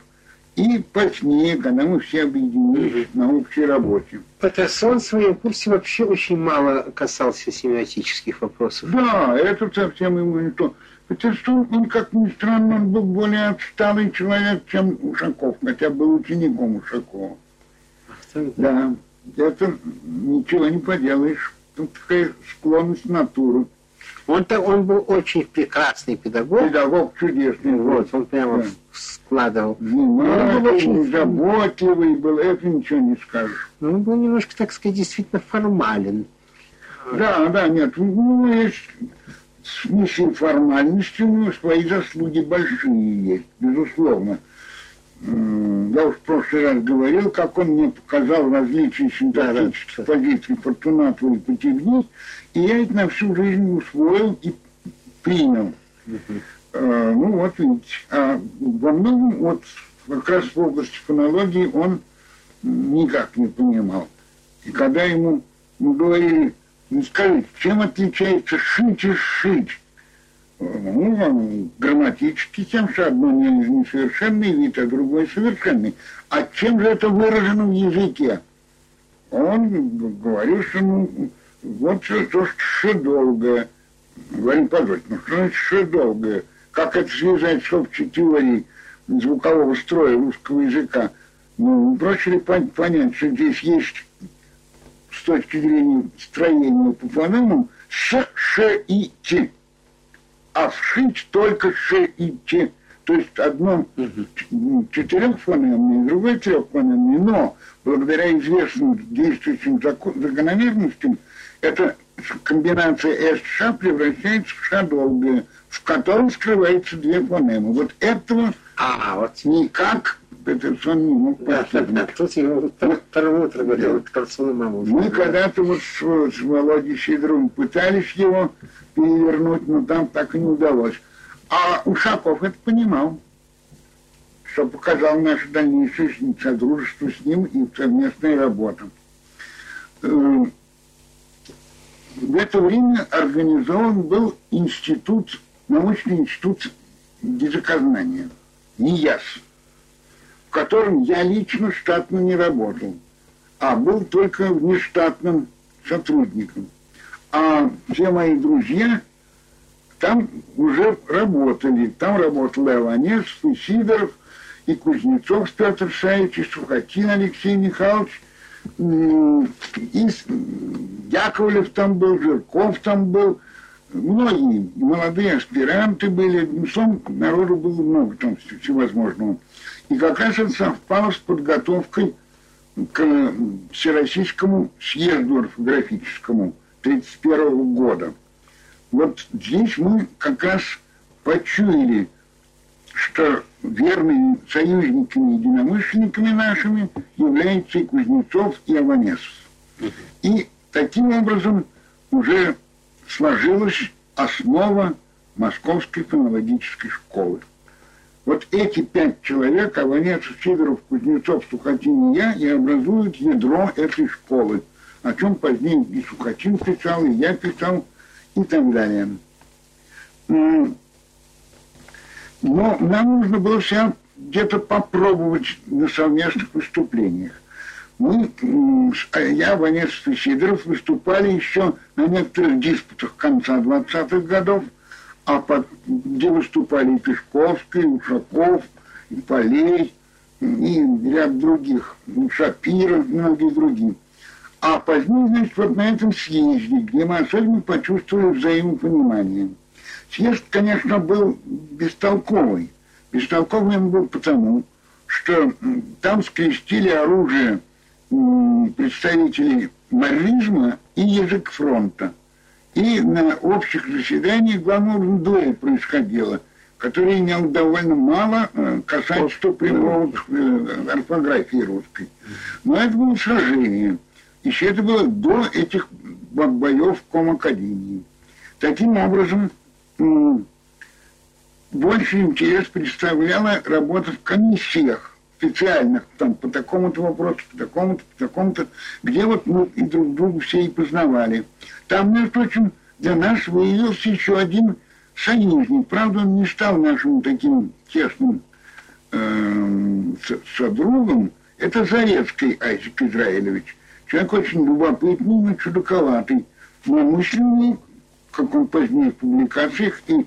и позднее, когда мы все объединились на общей работе.
Патерсон в своем курсе вообще очень мало касался семиотических вопросов.
Да, это совсем ему не то. Патерсон, он, как ни странно, он был более отсталый человек, чем Ушаков, хотя был учеником Ушакова. Да, это ничего не поделаешь. Тут такая склонность натуры.
Он-то он был очень прекрасный педагог.
Педагог чудесный.
Вот, он прямо да. складывал.
Внимательный, он был очень заботливый был, это ничего не скажешь.
Но он был немножко, так сказать, действительно формален.
Да, да, нет, ну, есть в смысле формальности у него свои заслуги большие есть, безусловно. Я уж в прошлый раз говорил, как он мне показал различия синтактических да, позиций Фортунатова и Потевни, и я это на всю жизнь усвоил и принял. Uh, ну вот. А во многом вот как раз в области фонологии он никак не понимал. И когда ему мы говорили, ну скажите, чем отличается шить и шить? Ну, грамматически тем, что одно не, несовершенный вид, а другой совершенный. А чем же это выражено в языке? Он говорил, что ну, вот что, что долгое. Говорим, позвольте, ну что значит ше долгое? Как это связать с общей теорией звукового строя русского языка? Ну, проще ли понять, что здесь есть с точки зрения строения по фонемам ш, ш и т. А вшить только ш и т. То есть одно четырехфонемное, другое трехфонемное, но благодаря известным действующим закономерностям эта комбинация S-ша превращается в ша долгое, в котором скрывается две фонемы. Вот этого а, вот. никак Петерсон не мог
постигнуть. Тут его второе утро говорил,
маму. Мы когда-то вот с, с Володей Сидоровым пытались его перевернуть, но там так и не удалось. А Ушаков это понимал, что показал наше дальнейшее содружество с ним и совместная работа. В это время организован был институт, научный институт языкознания. НИЯС, в котором я лично штатно не работал, а был только внештатным сотрудником. А все мои друзья там уже работали. Там работал и и Сидоров, и Кузнецов Петр Шаевич, и Сухотин Алексей Михайлович, и Яковлев там был, Жирков там был, многие молодые аспиранты были, ну, народу было много там всевозможного. И как раз это совпало с подготовкой к Всероссийскому съезду орфографическому 1931 года. Вот здесь мы как раз почуяли, что верными союзниками, единомышленниками нашими являются и Кузнецов, и Аванесов. И таким образом уже сложилась основа Московской фонологической школы. Вот эти пять человек, Аванесов, Сидоров, Кузнецов, Сухотин и я, и образуют ядро этой школы, о чем позднее и Сухотин писал, и я писал, и так далее. Но нам нужно было себя где-то попробовать на совместных выступлениях. Мы, я, Ванец и Сидоров, выступали еще на некоторых диспутах конца 20-х годов, а под, где выступали и Пешковский, и Ушаков, и Полей, и ряд других, и Шапира, многие другие. А позднее, значит, вот на этом съезде, где мы особенно почувствовали взаимопонимание – Съезд, конечно, был бестолковый. Он был потому, что там скрестили оружие представителей маризма и язык фронта. И на общих заседаниях главного дуэль происходило, который имел довольно мало э, касательства прямого э, орфографии русской. Но это было сражение. Еще это было до этих боев в Комакадемии. Таким образом, больше интерес представляла работа в комиссиях специальных, там, по такому-то вопросу, по такому-то, по такому-то, где вот мы и друг друга все и познавали. Там, между прочим, для нас выявился еще один союзник. Правда, он не стал нашим таким тесным э, содругом. Это Зарецкий Айзек Израилевич. Человек очень любопытный, но чудаковатый, но мысленный, позднее в публикациях и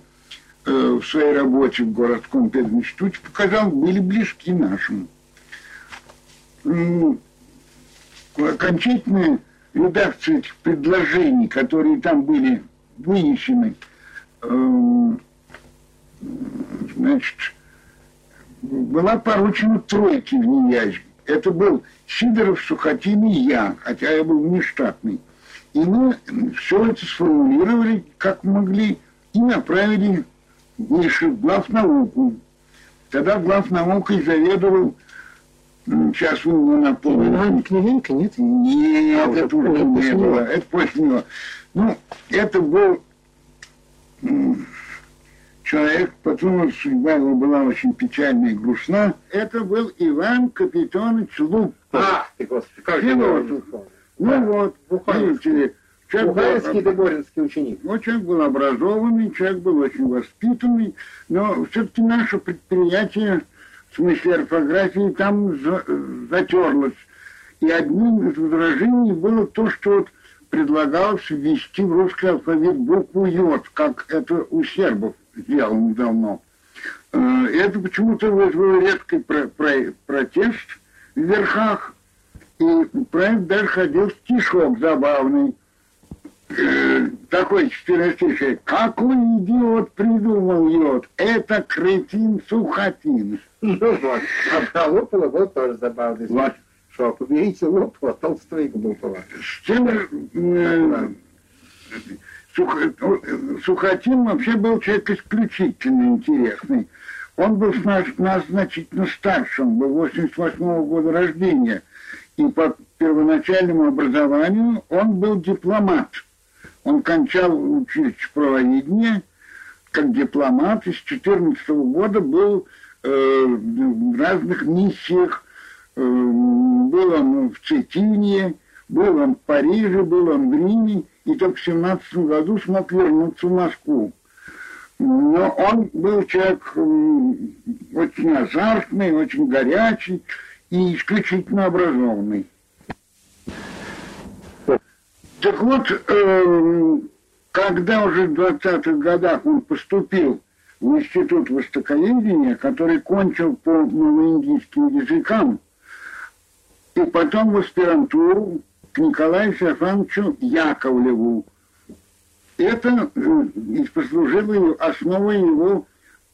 э, в своей работе в городском пединституте показал, были близки нашим. Окончательная редакция этих предложений, которые там были вынесены, э, значит, была поручена тройке в Ниязе. Это был Сидоров, Сухотин и я, хотя я был нештатный. И мы все это сформулировали, как могли, и направили выше, в главнауку. Тогда главнаукой заведовал, сейчас вы его напомните.
Иван Княгинка, нет?
Нет, а, это уже не было, это после него. Ну, это был человек, потом судьба его была очень печальная и грустна. Это был Иван Капитонович Луп.
Ах ты, Господи, как же
ну вот, видите
Бухаринский Деборинский ученик.
Ну, человек был образованный, человек был очень воспитанный, но все-таки наше предприятие, в смысле орфографии, там за, затерлось. И одним из возражений было то, что вот предлагалось ввести в русский алфавит букву «Йод», как это у сербов сделано давно. Э, это почему-то вызвало редкий про про протест в верхах, и про это даже ходил стишок забавный. Э, такой четверостиший. Какой идиот придумал йод? Это кретин Сухотин.
Ну вот. А про Лопова был тоже забавный вот. Что, поберите Лопова, Толстого и Глупого.
С чем... Э, Сух... Сухотин вообще был человек исключительно интересный. Он был нас, нас значительно старше, он был 88 -го года рождения и по первоначальному образованию он был дипломат. Он кончал училище правоведения как дипломат и с 14 года был э, в разных миссиях. Э, был он в Цетине, был он в Париже, был он в Риме, и только в 17 году смог вернуться в Москву. Но он был человек очень азартный, очень горячий и исключительно образованный. Так вот, эм, когда уже в 20-х годах он поступил в Институт Востоковедения, который кончил по новоиндийским языкам, и потом в аспирантуру к Николаю Феофановичу Яковлеву. Это э, послужило основой его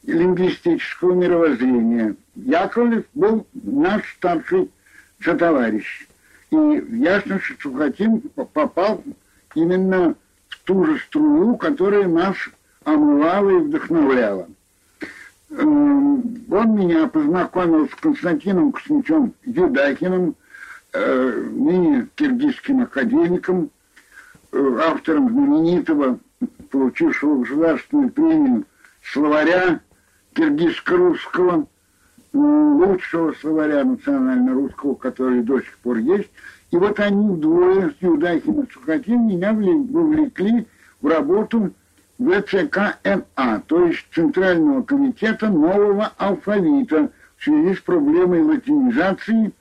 лингвистического мировоззрения. Яковлев был наш старший сотоварищ. И ясно, что Сухотин попал именно в ту же струю, которая нас омывала и вдохновляла. Эм, он меня познакомил с Константином Кузнецом Юдакиным, э, ныне киргизским академиком, э, автором знаменитого, получившего государственную премию словаря киргизско-русского, лучшего словаря национально-русского, который до сих пор есть. И вот они двое Юдахин и Сухотин меня вовлекли в работу ВЦКНА, то есть Центрального комитета нового алфавита в связи с проблемой латинизации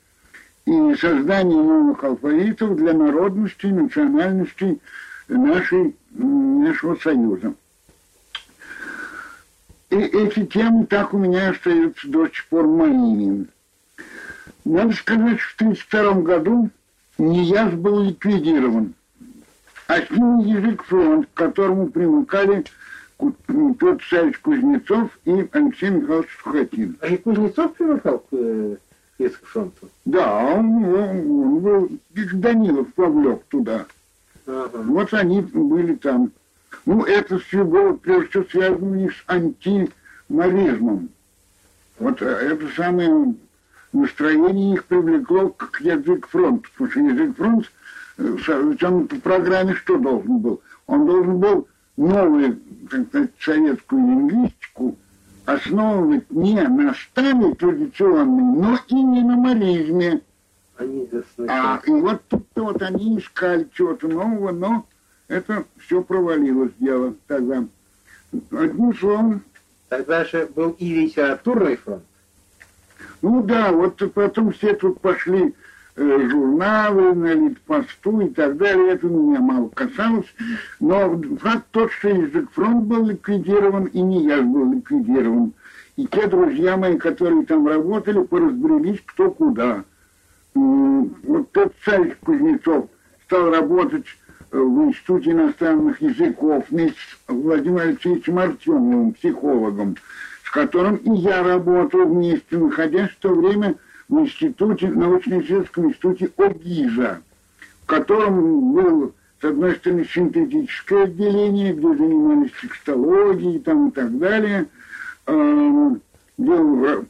и создания новых алфавитов для народностей, национальностей нашей, нашего Союза. И эти темы так у меня остаются до сих пор моими. Надо сказать, что в 1932 году НИЯС был ликвидирован, а с ним язык фронт, к которому примыкали Петр Савич Кузнецов и Алексей Михайлович Сухотин.
А и Кузнецов примыкал к э, фронту?
Да, он, он, он был, их Данилов повлек туда. Ага. Вот они были там. Ну, это все было, прежде всего, связано не с антимаризмом. Вот э, это самое настроение их привлекло к язык фронт. Потому что язык фронт, э, он в программе что должен был? Он должен был новую, так сказать, советскую лингвистику основывать не на старой традиционной, но и не на маризме.
Они
а, и вот тут вот они искали чего-то нового, но это все провалилось дело тогда. Одним словом...
Тогда же был и литературный фронт.
Ну да, вот потом все тут пошли э, журналы на Литпосту и так далее. Это меня мало касалось. Но факт тот, что язык фронт был ликвидирован, и не я был ликвидирован. И те друзья мои, которые там работали, поразбрелись кто куда. Вот тот царь Кузнецов стал работать в Институте иностранных языков вместе с Владимиром Алексеевичем Артемовым, психологом, с которым и я работал вместе, находясь в то время в институте, научно-исследовательском институте ОГИЖа, в котором был, с одной стороны, синтетическое отделение, где занимались текстологией там, и так далее, эм, где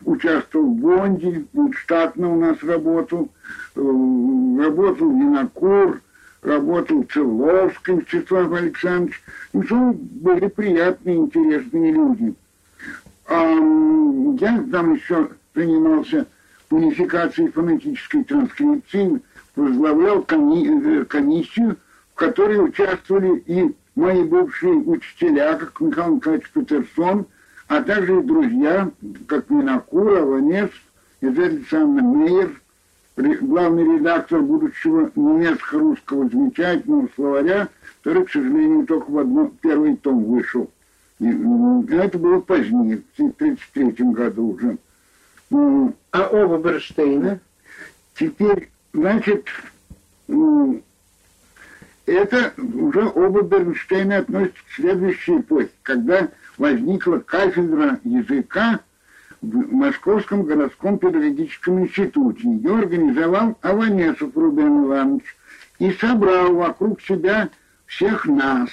участвовал в Бонде, он штатно у нас работал, э, работал Винокур, работал Целовский Вячеслав Александрович. Ну, что были приятные, интересные люди. А, я там еще занимался унификацией фонетической транскрипции, возглавлял коми- комиссию, в которой участвовали и мои бывшие учителя, как Михаил Николаевич Петерсон, а также и друзья, как Минакур, Аванес, Изель Александр Мейер – главный редактор будущего немецко-русского замечательного словаря, который, к сожалению, только в одном, первый том вышел. И, это было позднее, в 1933 году уже.
А оба Берштейна?
Теперь, значит, это уже оба Бернштейна относятся к следующей эпохе, когда возникла кафедра языка в Московском городском педагогическом институте. Ее организовал Аванесов Рубен Иванович и собрал вокруг себя всех нас.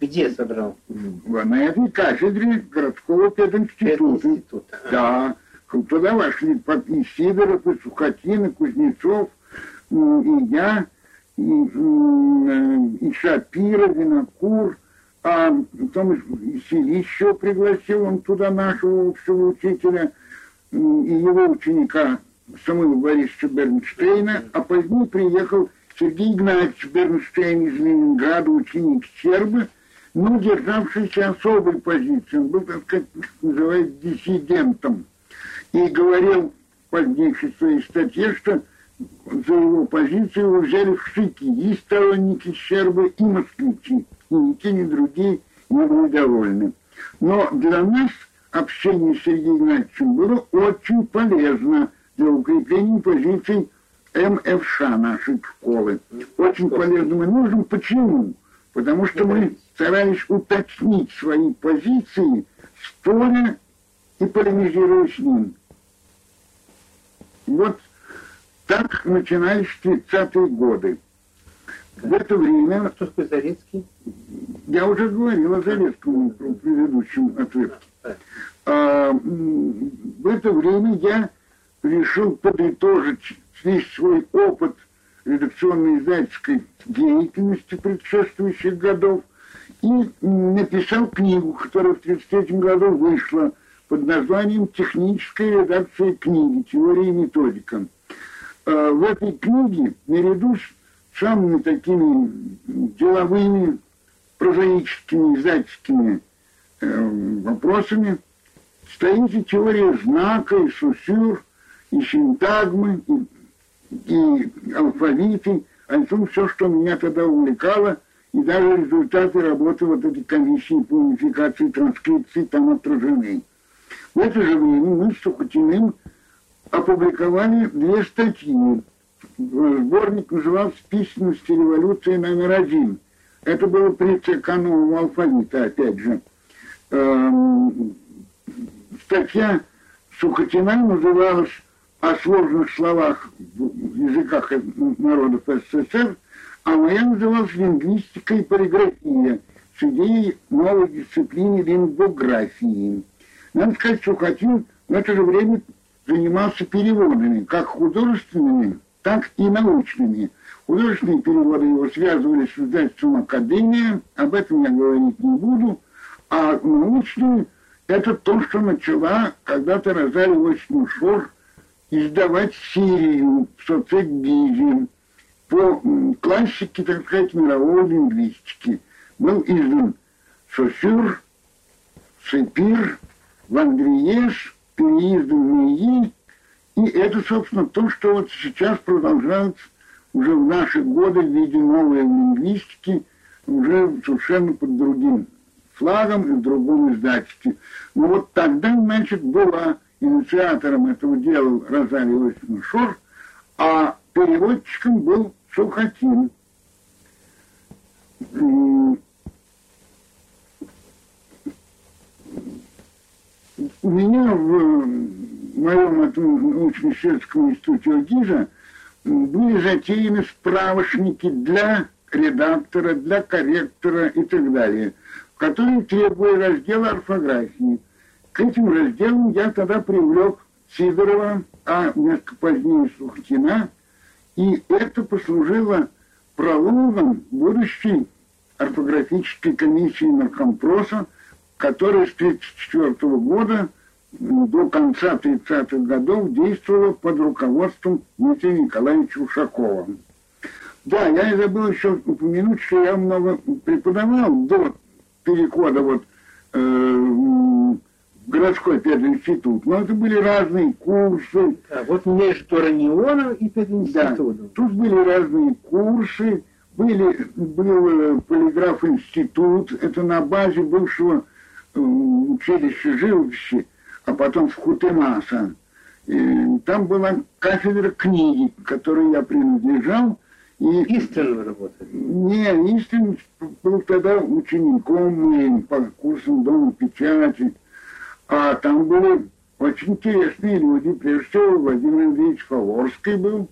Где собрал?
На этой кафедре городского пединститута.
Пединститута.
Да. Туда вошли и Сидоров, и Сухотин, и Кузнецов, и я, и, и, и Шапира, Винокур, а потом еще пригласил он туда нашего общего учителя и его ученика Самуила Борисовича Бернштейна, а позднее приехал Сергей Игнатьевич Бернштейн из Ленинграда, ученик Сербы, но державшийся особой позиции. Он был, так сказать, называют диссидентом. И говорил в позднейшей своей статье, что за его позицию его взяли в штыки и сторонники Щербы, и москвичи. И ни те, ни другие не были довольны. Но для нас общение с Сергеем Игнатьевичем было очень полезно для укрепления позиций МФШ нашей школы. Очень полезным и нужным. Почему? Потому что мы старались уточнить свои позиции, споря и полемизируя с ним. Вот так начинались 30-е годы. В это время...
А кто такой Зарецкий?
Я уже говорил о Зарецком в предыдущем ответе. А, в это время я решил подытожить весь свой опыт редакционной издательской деятельности предшествующих годов и написал книгу, которая в 1933 году вышла под названием «Техническая редакция книги. Теория и методика». А, в этой книге, наряду с самыми такими деловыми, прозаическими, издательскими э, вопросами, стоит и теория знака, и сусюр, и синтагмы, и, и алфавиты, а это все, что меня тогда увлекало, и даже результаты работы вот этой комиссии по унификации транскрипции там отражены. В это же время мы с Сухотиным опубликовали две статьи. Сборник назывался «Письменность революции номер один». Это было при ЦК нового алфавита, опять же. Эм, статья Сухотина называлась «О сложных словах в языках народов СССР», а моя называлась «Лингвистика и полиграфия» с идеей новой дисциплины лингвографии. Надо сказать, Сухотин в это же время занимался переводами, как художественными, так и научными. Художественные переводы его связывались с издательством «Академия», об этом я говорить не буду, а научные – это то, что начала когда-то Розалия Иосифовна Шор издавать Сирию в соцгизе по классике, так сказать, мировой лингвистики. Был издан Сосюр, Сепир, Вандриеш, переиздан Мии, и это, собственно, то, что вот сейчас продолжается уже в наши годы в виде новой лингвистики, уже совершенно под другим флагом и в другом издательстве. Но вот тогда, значит, была инициатором этого дела Розалия Иосифовна Шор, а переводчиком был Сухотин. У меня в моем этом научно-исследовательском институте ОГИЗа были затеяны справочники для редактора, для корректора и так далее – который требует раздела орфографии. К этим разделам я тогда привлек Сидорова, а несколько позднее Сухотина, и это послужило прологом будущей орфографической комиссии Наркомпроса, которая с 1934 года до конца 30-х годов действовала под руководством Дмитрия Николаевича Ушакова. Да, я забыл еще упомянуть, что я много преподавал до перехода вот э, в городской пединститут. Но это были разные курсы.
А вот между Ранионом и пединститутом.
Да, тут были разные курсы. Были, был полиграф-институт, это на базе бывшего э, училища живописи, а потом в Хутемаса. И там была кафедра книги, к которой я принадлежал,
и Истин работали?
Не, Истин был тогда учеником по курсам Дома печати. А там были очень интересные люди. Прежде всего, Владимир Андреевич Фаворский был,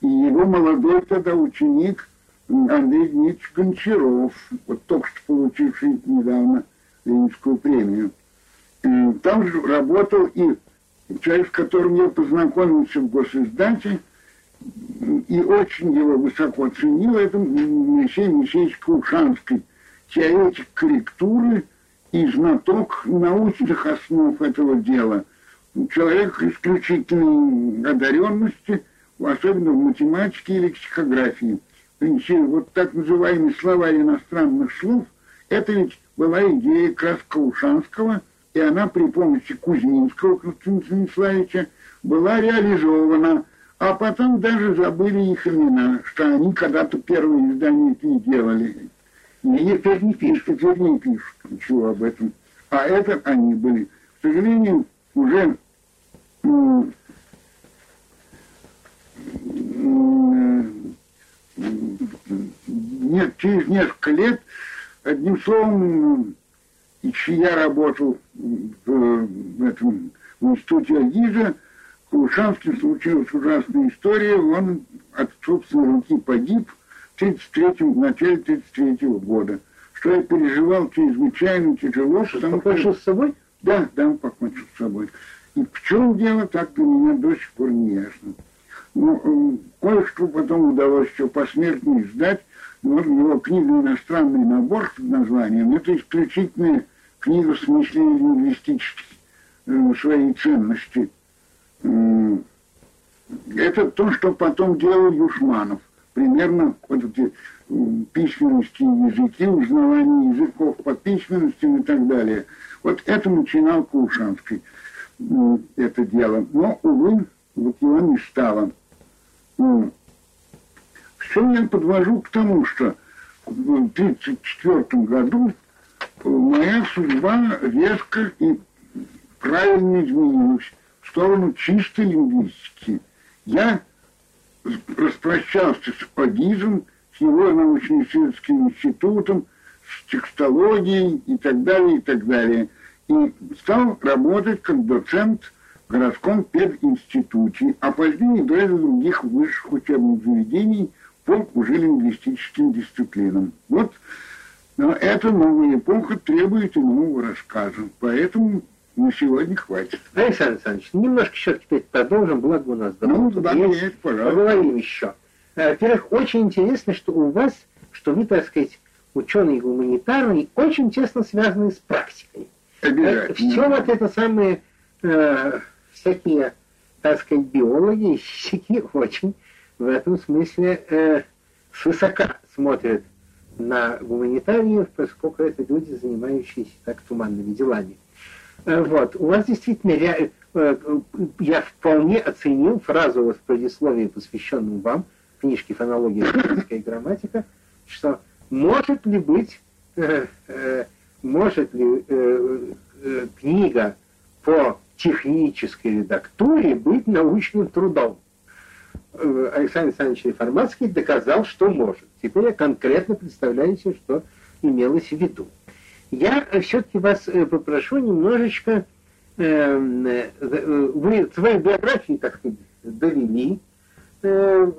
и его молодой тогда ученик Андрей Дмитриевич Гончаров, вот только что получивший недавно Ленинскую премию. И там же работал и человек, с которым я познакомился в госиздате, и очень его высоко ценил, это Моисей Моисеевич Кушанский, теоретик корректуры и знаток научных основ этого дела. Человек исключительной одаренности, особенно в математике и лексикографии. Вот так называемый словарь иностранных слов – Это ведь была идея Краскоушанского, и она при помощи Кузьминского Константина Станиславича была реализована. А потом даже забыли их имена, что они когда-то первые издания не делали. И теперь не пишут, теперь не пишут ничего об этом. А это они были. К сожалению, уже нет, через несколько лет, одним словом, я работал в, в этом в институте Агижа, в Кулушанске случилась ужасная история, он от собственной руки погиб в, 33 в начале 1933 года. Что я переживал чрезвычайно тяжело.
Что, покончил с собой?
Да, да, он покончил с собой. И в чем дело, так для меня до сих пор не ясно. Ну, кое-что потом удалось еще посмертно издать. Вот его книга «Иностранный набор» под названием. Это исключительная книга в смысле лингвистических э, своей ценности. Это то, что потом делал Юшманов. Примерно вот эти э, письменности языки, узнавание языков по письменностям и так далее. Вот это начинал Кулшанский, э, это дело. Но, увы, вот его не стало. Все я подвожу к тому, что в 1934 году моя судьба резко и правильно изменилась в сторону чистой лингвистики. Я распрощался с Падизом, с его научно-исследовательским институтом, с текстологией и так далее, и так далее. И стал работать как доцент в городском пединституте, а позднее в ряде других высших учебных заведений по уже лингвистическим дисциплинам. Вот но эта новая эпоха требует и нового рассказа. Поэтому на сегодня хватит.
Александр Александрович, немножко еще теперь продолжим, благо у нас
ну, да, есть. пожалуйста.
Поговорим еще. Э, во-первых, очень интересно, что у вас, что вы, так сказать, ученый гуманитарный, очень тесно связаны с практикой.
Обязательно.
Все вот это самые э, всякие, так сказать, биологи, физики очень в этом смысле э, свысока смотрят на гуманитариев, поскольку это люди, занимающиеся так туманными делами. Э, вот. У вас действительно, я, э, я вполне оценил фразу в предисловии, посвященную вам, книжке «Фонология и грамматика», что может ли быть, э, может ли книга по технической редактуре быть научным трудом? Александр Александрович Реформатский доказал, что может. Теперь я конкретно представляю себе, что имелось в виду. Я все-таки вас э, попрошу немножечко, э, вы свою биографию, так сказать, довели. Э,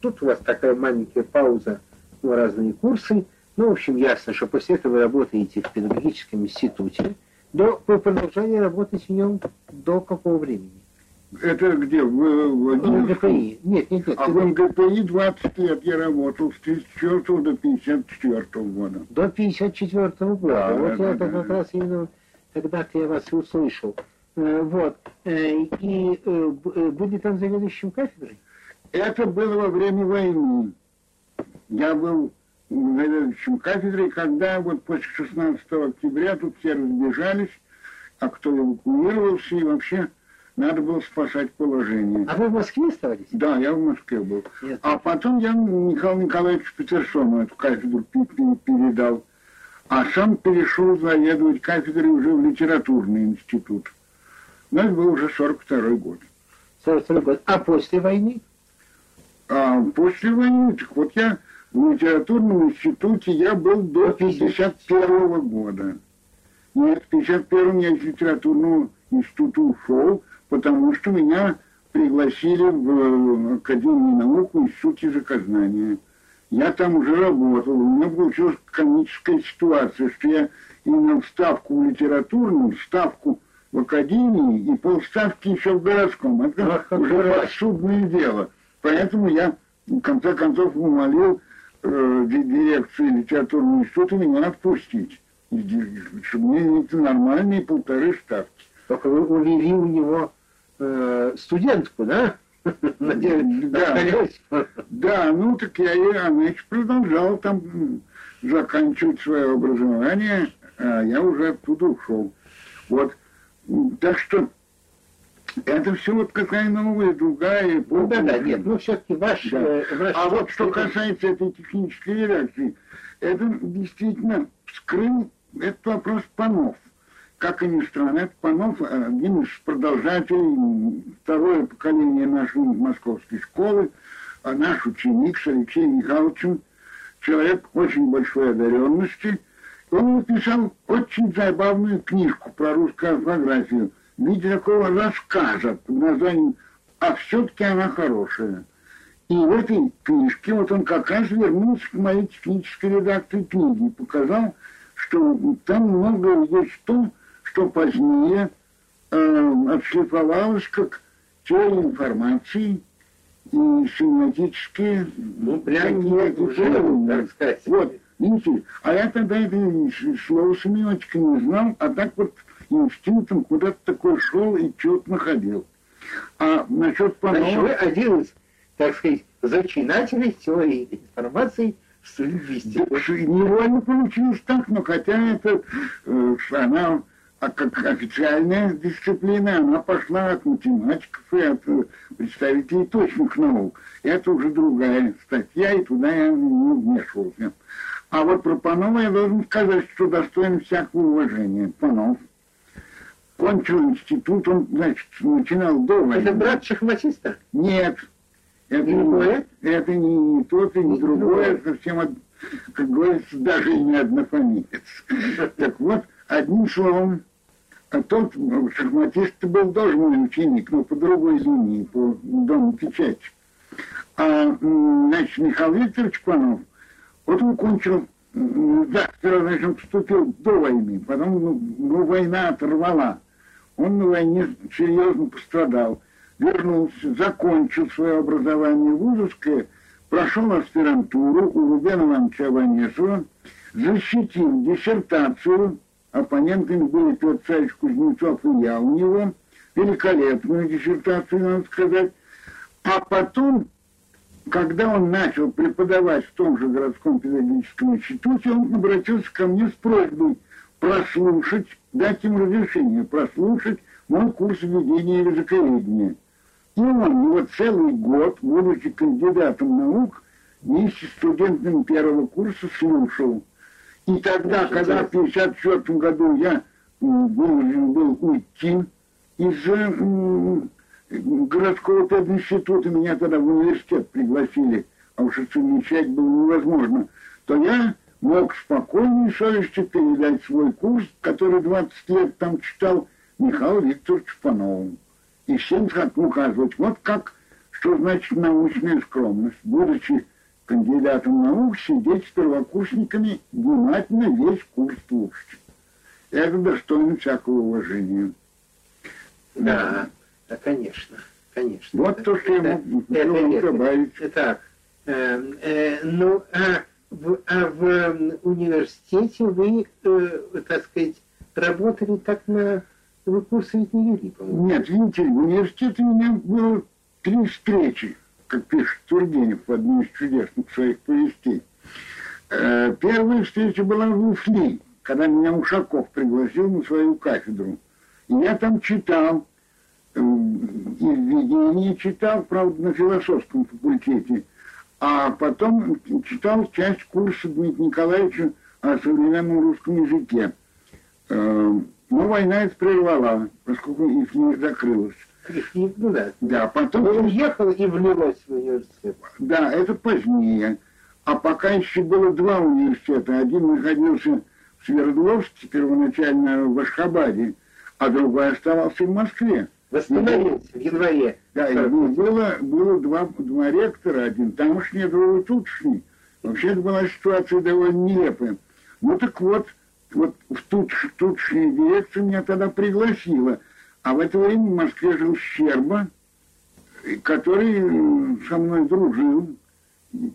тут у вас такая маленькая пауза, ну, разные курсы. Ну, в общем, ясно, что после этого вы работаете в педагогическом институте. До продолжения работать в нем до какого времени?
Это где? В, в,
в ГПИ. Нет, нет, нет.
А в ГПИ 20 лет я работал с 34 до 54 года.
До 54 года. Да, вот да, это да, как да. раз именно тогда-то я вас и услышал. Э, вот. Э, и э, были там заведующим кафедрой?
Это было во время войны. Я был заведующим кафедрой, когда вот после 16 октября тут все разбежались, а кто эвакуировался и вообще надо было спасать положение.
А вы в Москве оставались?
Да, я в Москве был. Нет. А потом я Михаилу Николаевичу Петерсону эту кафедру передал. А сам перешел заведовать кафедрой уже в литературный институт. Но это был уже 42 год.
42 год. А после войны?
А после войны, так вот я в литературном институте я был до 51 -го года. Нет, в 51 я из литературного института ушел, потому что меня пригласили в Академию наук в Институт языкознания. Я там уже работал, у меня получилась комическая ситуация, что я имел ставку в литературную, ставку в академии и полставки еще в городском. Это Ах, уже рассудное дело. Поэтому я, в конце концов, умолил э, дирекцию литературного института меня отпустить. Чтобы мне нормальные полторы ставки.
Только вы увели у него э, студентку, да?
Да, да, ну так я и, она продолжала там заканчивать свое образование, а я уже оттуда ушел. Вот. Так что это все вот какая новая, другая
эпоха. Ну да, да, нет, ну все-таки ваш... Да.
Э, ваш а вот что касается этой технической редакции, это действительно вскрыл этот вопрос Панов. Как ни странно, это Панов один из продолжателей, второе поколение нашей московской школы, а наш ученик с Алексеем Михайловичем, человек очень большой одаренности. Он написал очень забавную книжку про русскую орфографию – в виде такого рассказа под названием «А все-таки она хорошая». И в этой книжке вот он как раз вернулся к моей технической редакции книги и показал, что там много есть то, что позднее э, отшлифовалось как теория информации и семиотические
ну, прям уже, так сказать.
Вот, видите, а я тогда это слово семиотика не знал, а так вот инстинктом куда-то такой шел и что-то находил. А насчет
Панова... Значит, вы один из, так сказать, зачинателей теории информации в лингвистике.
Невольно получилось так, но хотя это э, она а как официальная дисциплина, она пошла от математиков и от э, представителей точных наук. Это уже другая статья, и туда я не вмешивался. А вот про Панова я должен сказать, что достоин всякого уважения. Панов кончил институт, он, значит, начинал дома.
Это брат шахматиста?
Нет. Это не, не, это не, не тот и не, не другое, другое, совсем, как говорится, даже и не однофамилец. Так вот, одним словом, тот шахматист был тоже мой ученик, но по другой линии, по дому печати. А, значит, Михаил Викторович Панов, вот он кончил да, значит, он вступил до войны, потом ну, война оторвала он на войне серьезно пострадал. Вернулся, закончил свое образование вузовское, прошел аспирантуру у Рубена Ивановича Аванесова, защитил диссертацию, оппонентами были Петр Царевич Кузнецов и я у него, великолепную диссертацию, надо сказать. А потом, когда он начал преподавать в том же городском педагогическом институте, он обратился ко мне с просьбой прослушать дать им разрешение прослушать мой курс ведения языковедения. И он его целый год, будучи кандидатом наук, вместе с студентами первого курса слушал. И тогда, когда в 1954 году я вынужден был уйти из городского пединститута, меня тогда в университет пригласили, а уж совмещать было невозможно, то я мог спокойно и совестью передать свой курс, который 20 лет там читал Михаил Викторович Пановым. И всем указывать, вот как, что значит научная скромность. Будучи кандидатом наук, сидеть с первокурсниками, внимательно весь курс слушать. Это достойно всякого уважения.
Да, да, конечно, конечно.
Вот то, что я
могу добавить. Так, э, э, ну, а в, а в университете вы, э, так сказать, работали так на... Вы курсы ведь не вели,
по-моему. Нет, видите, в университете у меня было три встречи, как пишет Тургенев в одной из чудесных своих повестей. Э, первая встреча была в Уфли, когда меня Ушаков пригласил на свою кафедру. И я там читал, и читал, правда, на философском факультете, а потом читал часть курса Дмитрия Николаевича о современном русском языке. Э, но война это прервала, поскольку их не закрылось.
Ну да.
Да, потом...
Он уехал и влилось в университет.
Да, это позднее. А пока еще было два университета. Один находился в Свердловске, первоначально в Ашхабаде, а другой оставался в Москве
восстановился в январе.
Да, и было, было два, два ректора, один тамошний, другой тутшний. Вообще это была ситуация довольно нелепая. Ну так вот, вот в тутш, тутшнюю дирекцию меня тогда пригласила. А в это время в Москве жил Щерба, который со мной дружил,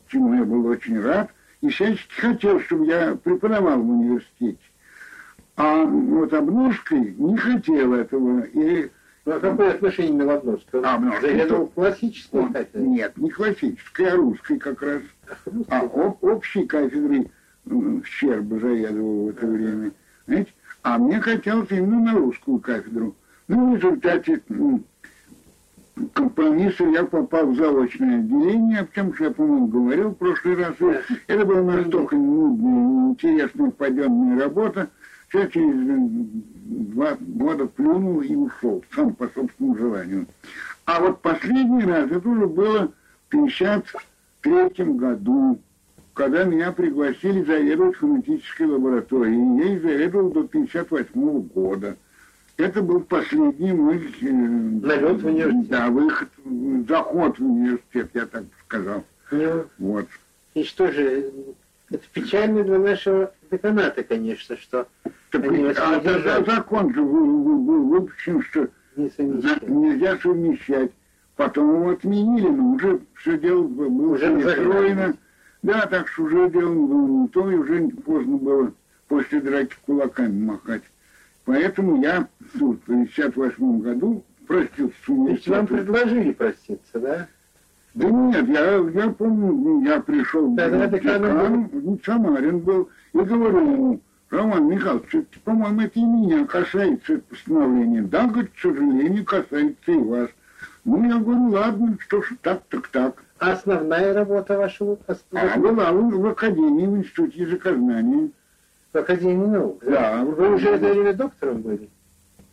чему я был очень рад, и всячески хотел, чтобы я преподавал в университете. А вот Обножкой не хотел этого. И
ну, а какое отношение Мелодновского? А,
Заглянул
классическое?
Нет, не классическое, а русской как раз. А, об, общей кафедры Щерба заведовал в это время. Знаете? А мне хотелось именно на русскую кафедру. Ну, в результате компромисса я попал в заочное отделение, о чем я, по-моему, говорил в прошлый раз. Это была настолько нудная, неинтересная, паденная работа, что я через два года плюнул и ушел, сам по собственному желанию. А вот последний раз, это уже было в 1953 году, когда меня пригласили заведовать фонетической лабораторией. Я заведовал до 1958 года. Это был последний мой...
Э, Налет в университет.
Да, выход, заход в университет, я так сказал.
Ну, вот. И что же, это печально для нашего деканата, конечно, что
так, они а тогда закон же был выпущен, что нельзя совмещать. Потом его отменили, но уже все дело было уже перестроено. Да, так что уже дело было не то, и уже поздно было после драки кулаками махать. Поэтому я тут в 1958 году простился с
университетом. вам предложили проститься, да?
Да нет, я, я помню, я пришел
да, да,
декан, был... Самарин был, и говорю ему, Роман Михайлович, по-моему, это и меня касается это постановление. Да, говорит, к сожалению, касается и вас. Ну, я говорю, ладно, что ж, так, так, так.
А основная работа вашего
А была в, в Академии, в Институте языкознания.
В Академии наук?
Да.
Вы уже это время доктором были?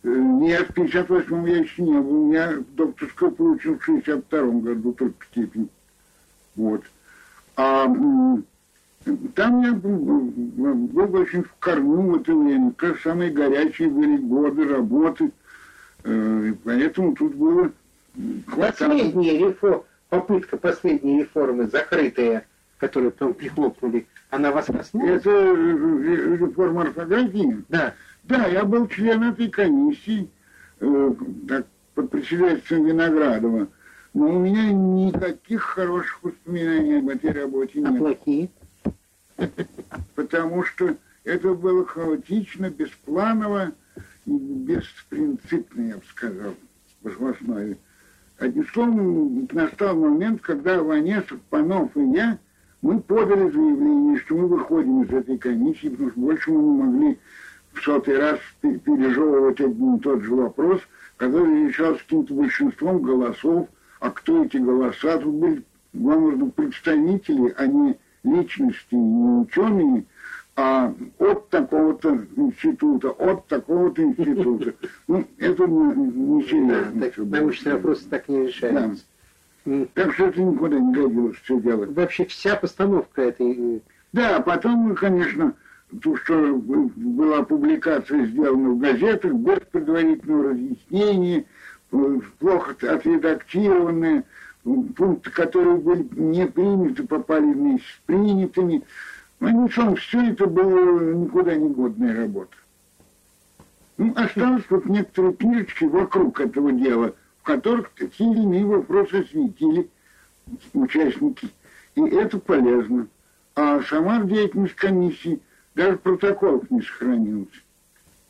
Э, нет, в 58-м я еще не был. Я докторскую получил в 62-м году только степень. Вот. А там я был, очень в корню в это время. Как самые горячие были годы работы. Э, поэтому тут было...
Последняя реформа, попытка последней реформы, закрытая, которую потом прихлопнули, она вас коснулась?
Это реформа орфографии?
Да.
Да, я был член этой комиссии, э, так, под председательством Виноградова. Но у меня никаких хороших воспоминаний об этой работе
а нет. А плохие?
Потому что это было хаотично, беспланово беспринципно, я бы сказал, в основе. Одним словом, настал момент, когда Ванесов, Панов и я, мы подали заявление, что мы выходим из этой комиссии, потому что больше мы не могли в сотый раз пережевывать один и тот же вопрос, который решался каким-то большинством голосов, а кто эти голоса? Тут были, возможно, представители, а не личности, не ученые, а от такого-то института, от такого-то института. Ну, это не, не серьезно.
Да, так, научные вопросы так не решаются.
Да. Так что это никуда не годилось все делать.
Вообще вся постановка этой...
Да, потом, конечно, то, что была публикация сделана в газетах без предварительного разъяснения, плохо отредактированная, пункты, которые были не приняты, попали вместе с принятыми. Одним словом, все это было никуда не годная работа. Ну, осталось вот некоторые книжечки вокруг этого дела, в которых такие иные вопросы осветили участники. И это полезно. А сама деятельность комиссии, даже протоколов не сохранилась.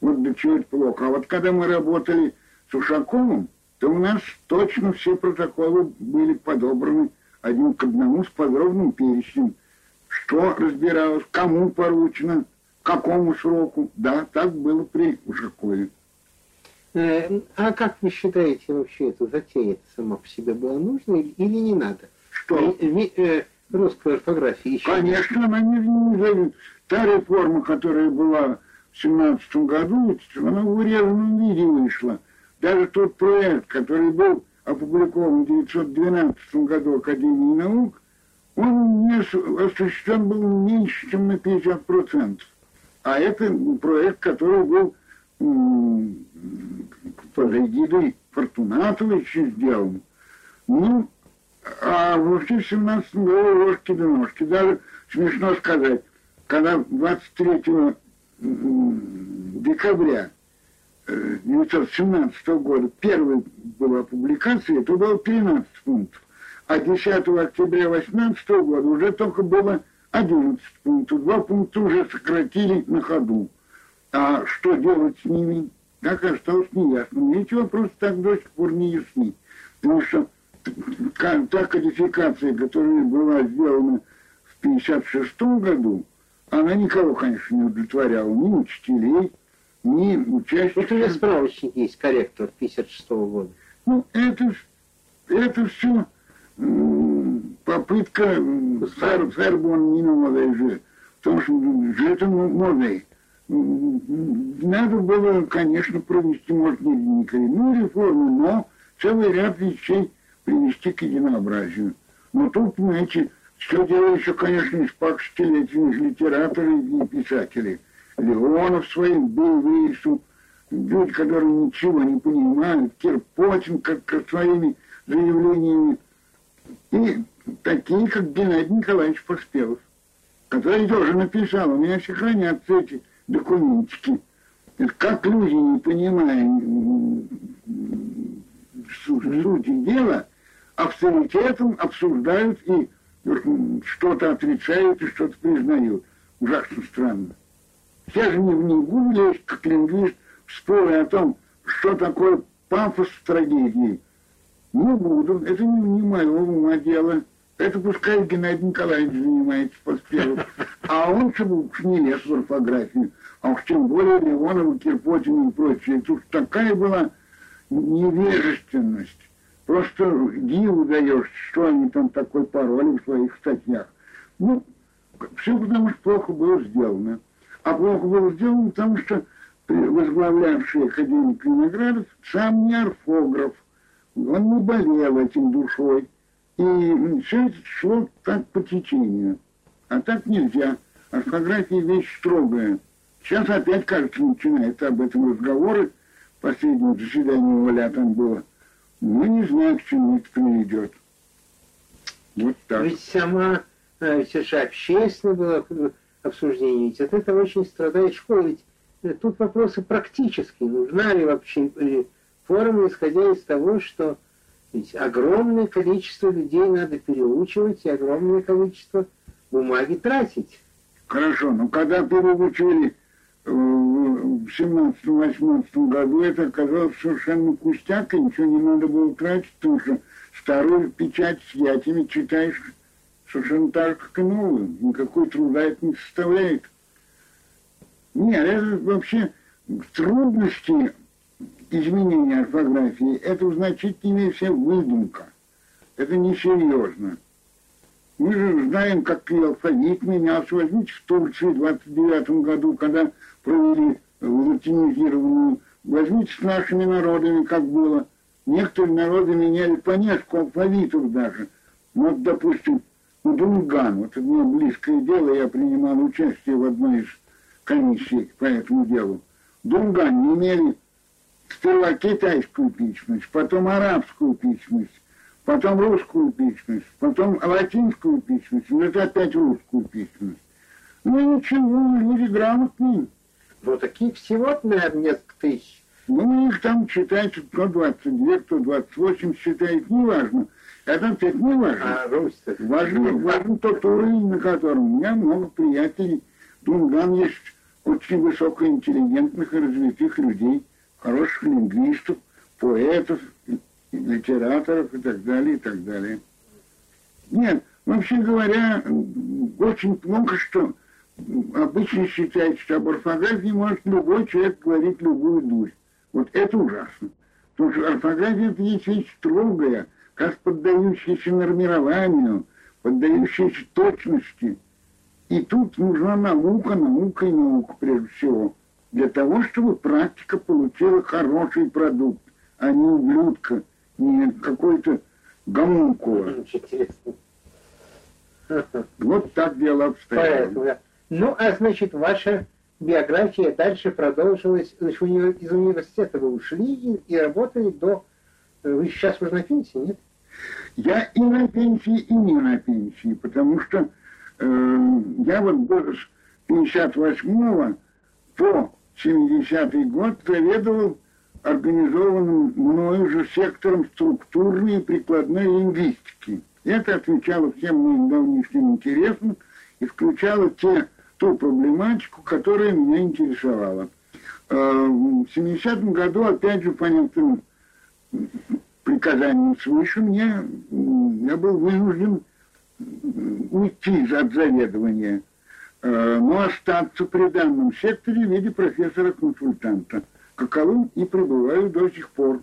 Вот до чего это плохо. А вот когда мы работали с Ушаковым, то у нас точно все протоколы были подобраны один к одному с подробным перечнем, что разбиралось, кому поручено, какому сроку. Да, так было при Ушакове.
Э, а как вы считаете, вообще эта затея сама по себе была нужна или не надо?
Что?
Э, э, русскую орфографию еще.
Конечно, она не, не Та реформа, которая была в 17 году, она в урезанном виде вышла. Даже тот проект, который был опубликован в 1912 году Академии наук, он не осуществлен был меньше, чем на 50%. А это проект, который был под эгидой Фортунатовича сделан. Ну, а в 17 году ложки до ножки. Даже смешно сказать, когда 23 декабря 1917 года первой была публикация, это было 13 пунктов. А 10 октября 18 года уже только было 11 пунктов. Два пункта уже сократили на ходу. А что делать с ними, так осталось неясно. Эти вопросы так до сих пор не ясны. Потому что та кодификация, которая была сделана в 1956 году, Она никого, конечно, не удовлетворяла, ни учителей, ни участников.
Вот у меня справочник есть, корректор 56 -го года.
Ну, это, это все попытка Сарбон не новой же, потому что это модой. Надо было, конечно, провести, может, не коренную реформу, но целый ряд вещей привести к единообразию. Но тут, понимаете, все дело еще, конечно, из столетийных литераторов и писателей. Леонов своим был выяснил, люди, которые ничего не понимают, Кирпотин как, как своими заявлениями, и такие, как Геннадий Николаевич Поспелов, который тоже написал, у меня все хранятся эти документики. Как люди, не понимая сути дела, авторитетом обсуждают и что-то отрицают и что-то признают. Ужасно странно. Я же не, не буду лезть, как лингвист, в споры о том, что такое пафос в трагедии. Не буду, это не, не моего ума дело. Это пускай Геннадий Николаевич занимается поспелом. А он чтобы уж не лез в орфографию. А уж тем более Леонова, Кирпотина и прочее. Уж такая была невежественность. Просто диву даешь, что они там такой пароли в своих статьях. Ну, все потому, что плохо было сделано. А плохо было сделано, потому что возглавлявший академик Виноградов сам не орфограф. Он не болел этим душой. Все это шло так по течению. А так нельзя. Орфография вещь строгая. Сейчас опять, кажется, начинается об этом разговоры. Последнее заседание Оля там было. Мы не знаем, к чему это приведет. Вот так.
Ведь сама, э, это же общественное было обсуждение, ведь от этого очень страдает школа. Ведь э, тут вопросы практические. Нужна ли вообще форма, исходя из того, что ведь огромное количество людей надо переучивать и огромное количество бумаги тратить.
Хорошо, но когда переучивали э, в 17-18 году, это оказалось совершенно пустяк, и ничего не надо было тратить, потому что старую печать с ятями читаешь совершенно так, как и новую. Никакой труда это не составляет. Нет, это вообще трудности изменение орфографии, это в значительной все выдумка. Это несерьезно. Мы же знаем, как и алфавит менялся. Возьмите в Турции в 29 году, когда провели латинизированную. Возьмите с нашими народами, как было. Некоторые народы меняли по несколько алфавитов даже. Ну, вот, допустим, Дунган, вот это мне близкое дело, я принимал участие в одной из комиссий по этому делу. Дунган не имели сперва китайскую письменность, потом арабскую письменность, потом русскую письменность, потом латинскую письменность, это опять русскую письменность. Ну ничего, люди грамотные.
Ну таких всего, наверное, несколько тысяч.
Ну, их там читается 122, 128 считает, неважно. Это опять не важно.
А Русь
важно, важно тот уровень, на котором у меня много приятелей. Дунган есть очень высокоинтеллигентных и развитых людей хороших лингвистов, поэтов, литераторов и так далее, и так далее. Нет, вообще говоря, очень плохо, что обычно считается, что об орфографии может любой человек говорить любую дурь. Вот это ужасно. Потому что орфография это есть вещь строгая, как поддающаяся нормированию, поддающаяся точности. И тут нужна наука, наука и наука прежде всего для того, чтобы практика получила хороший продукт, а не ублюдка, не какой-то гомункула. Вот так дело обстояло.
Ну, а значит, ваша биография дальше продолжилась, значит, из университета вы ушли и, и работали до... Вы сейчас уже на пенсии, нет?
Я и на пенсии, и не на пенсии, потому что э, я вот до 58-го по 70-й год заведовал организованным мною же сектором структурной и прикладной лингвистики. Это отвечало всем моим давнишним интересам и включало те, ту проблематику, которая меня интересовала. Э, в 70-м году, опять же, по некоторым приказаниям свыше, мне, я был вынужден уйти от заведования но остаться при данном секторе в виде профессора-консультанта, каковым и пребываю до сих пор.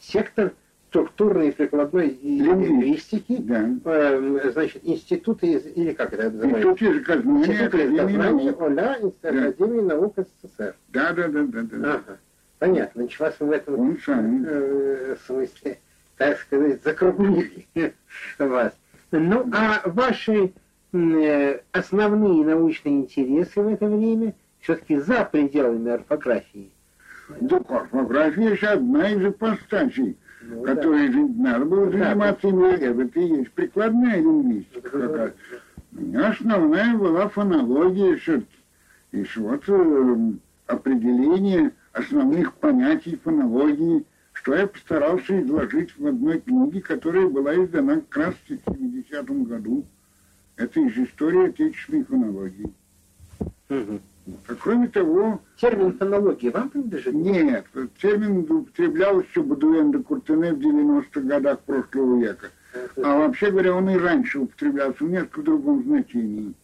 Сектор структурной и прикладной лингвистики, да. э, значит, институты, или как это называется?
Институт языкознания,
Институт языкознания ОЛЯ, да. Академии наук СССР.
Да, да, да, да. да.
Ага. Понятно, значит, вас в этом
Он сам.
Э, смысле, так сказать, закруглили вас. Ну, а ваши э, основные научные интересы в это время все-таки за пределами орфографии?
Да, орфография же одна из ипостасей ну, которой да. надо было заниматься да. это и есть прикладная лингвистика какая У меня основная была фонология все-таки. И вот э, определение основных понятий фонологии, что я постарался изложить в одной книге, которая была издана как раз в 70-м году. Это из истории отечественной фонологии. Угу. А кроме того...
Термин фонологии вам принадлежит?
Нет, термин употреблял еще Будуэн де Куртене в 90-х годах прошлого века. А вообще говоря, он и раньше употреблялся в несколько другом значении.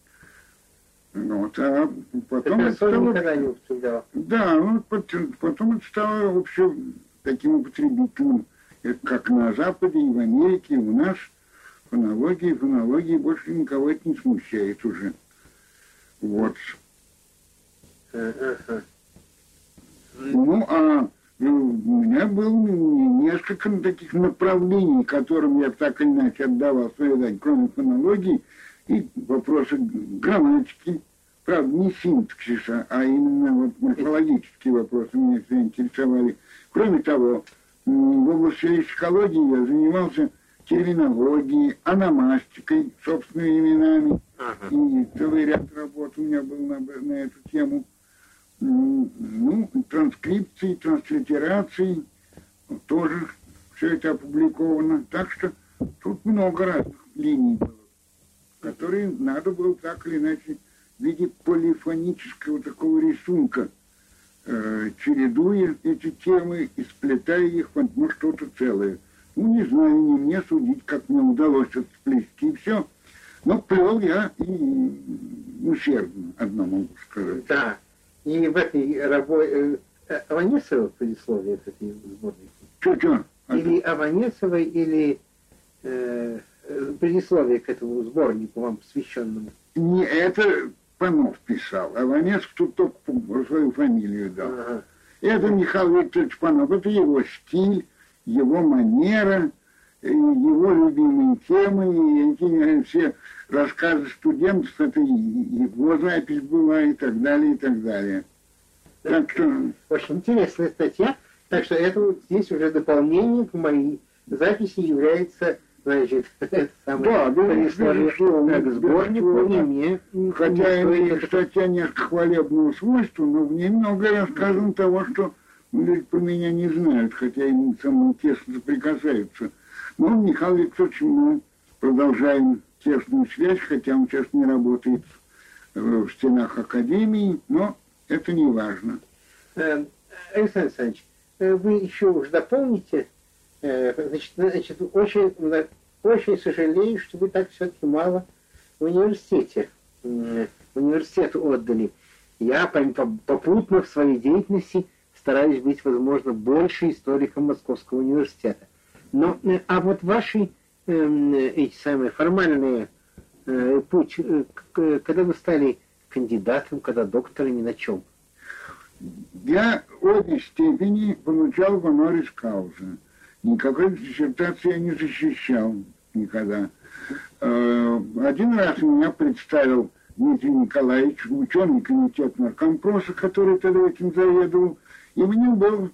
Вот, а потом
это стало... не употреблял?
Да, ну, потом это стало вообще таким употребительным, как на Западе и в Америке, и у нас фонологии, фонологии больше никого это не смущает уже. Вот. Ну, а ну, у меня было несколько таких направлений, которым я так или иначе отдавал свою дань, кроме фонологии и вопросы грамматики, правда, не синтаксиса, а именно вот морфологические вопросы меня все интересовали. Кроме того, в области лексикологии я занимался терминологией, аномастикой, собственными именами. Ага. И целый ряд работ у меня был на, на эту тему ну, транскрипции, транслитерации, тоже все это опубликовано. Так что тут много разных линий было, которые надо было так или иначе в виде полифонического такого рисунка, э, чередуя эти темы и сплетая их в одно что-то целое. Ну, не знаю, не мне судить, как мне удалось это сплести, и все. Но плел я и усердно, одно могу сказать.
Да. И в этой работе... Э, Аванесова предисловие к этой сборнике?
Что-что?
Или Аванесова, или э, предисловие к этому сборнику вам посвященному?
Не, это Панов писал. Аванесов тут только свою фамилию дал. Ага. Это Михаил Викторович Панов. Это его стиль, его манера, его любимые темы, и все рассказы студентов, это его запись была и так далее, и так далее.
Так что... Очень интересная статья. Так что это вот здесь уже дополнение к моей записи является, значит,
самое да, безусловно,
к сборнику не
Хотя и статья несколько хвалебного свойства, но в ней много рассказано того, что люди про меня не знают, хотя со мной тесно соприкасаются. Ну, Михаил Викторович, мы продолжаем тесную связь, хотя он сейчас не работает в стенах Академии, но это не важно.
Э, Александр Александрович, э, вы еще уж дополните, э, значит, значит очень, очень сожалею, что вы так все-таки мало в университете, университету отдали. Я попутно в своей деятельности стараюсь быть, возможно, больше историком Московского университета. Но, э, а вот ваши э, эти самые формальные э, путь, э, когда вы стали кандидатом, когда докторами, на чем?
Я обе степени получал в Анорис Кауза. Никакой диссертации я не защищал никогда. Э, один раз меня представил Дмитрий Николаевич, ученый комитет наркомпроса, который тогда этим заведовал, и мне был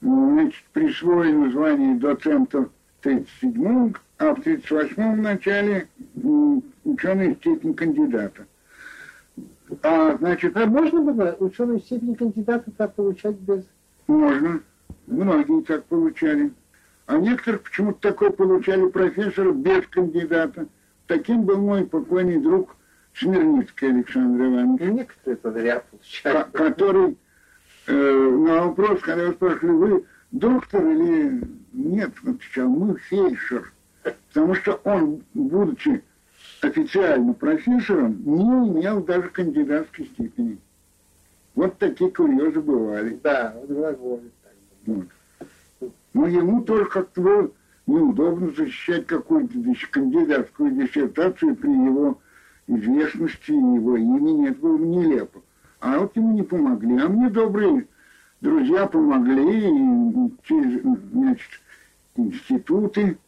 значит, присвоено звание доцента в 37-м, а в 38-м начале ученый степень кандидата.
А, значит, а можно было ученую степень кандидата так получать без...
Можно. Многие так получали. А некоторых почему-то такой получали профессор без кандидата. Таким был мой покойный друг Смирницкий Александр Иванович.
Некоторые подряд получали.
Который на вопрос, когда его спрашивали, вы доктор или нет, отвечал, мы фельдшер. Потому что он, будучи официально профессором, не имел даже кандидатской степени. Вот такие курьезы бывали.
Да, вот глаголит так.
Вот. Но ему тоже как-то было неудобно защищать какую-то кандидатскую диссертацию при его известности, его имени. Это было нелепо. А вот ему не помогли. А мне добрые друзья помогли и через значит, институты.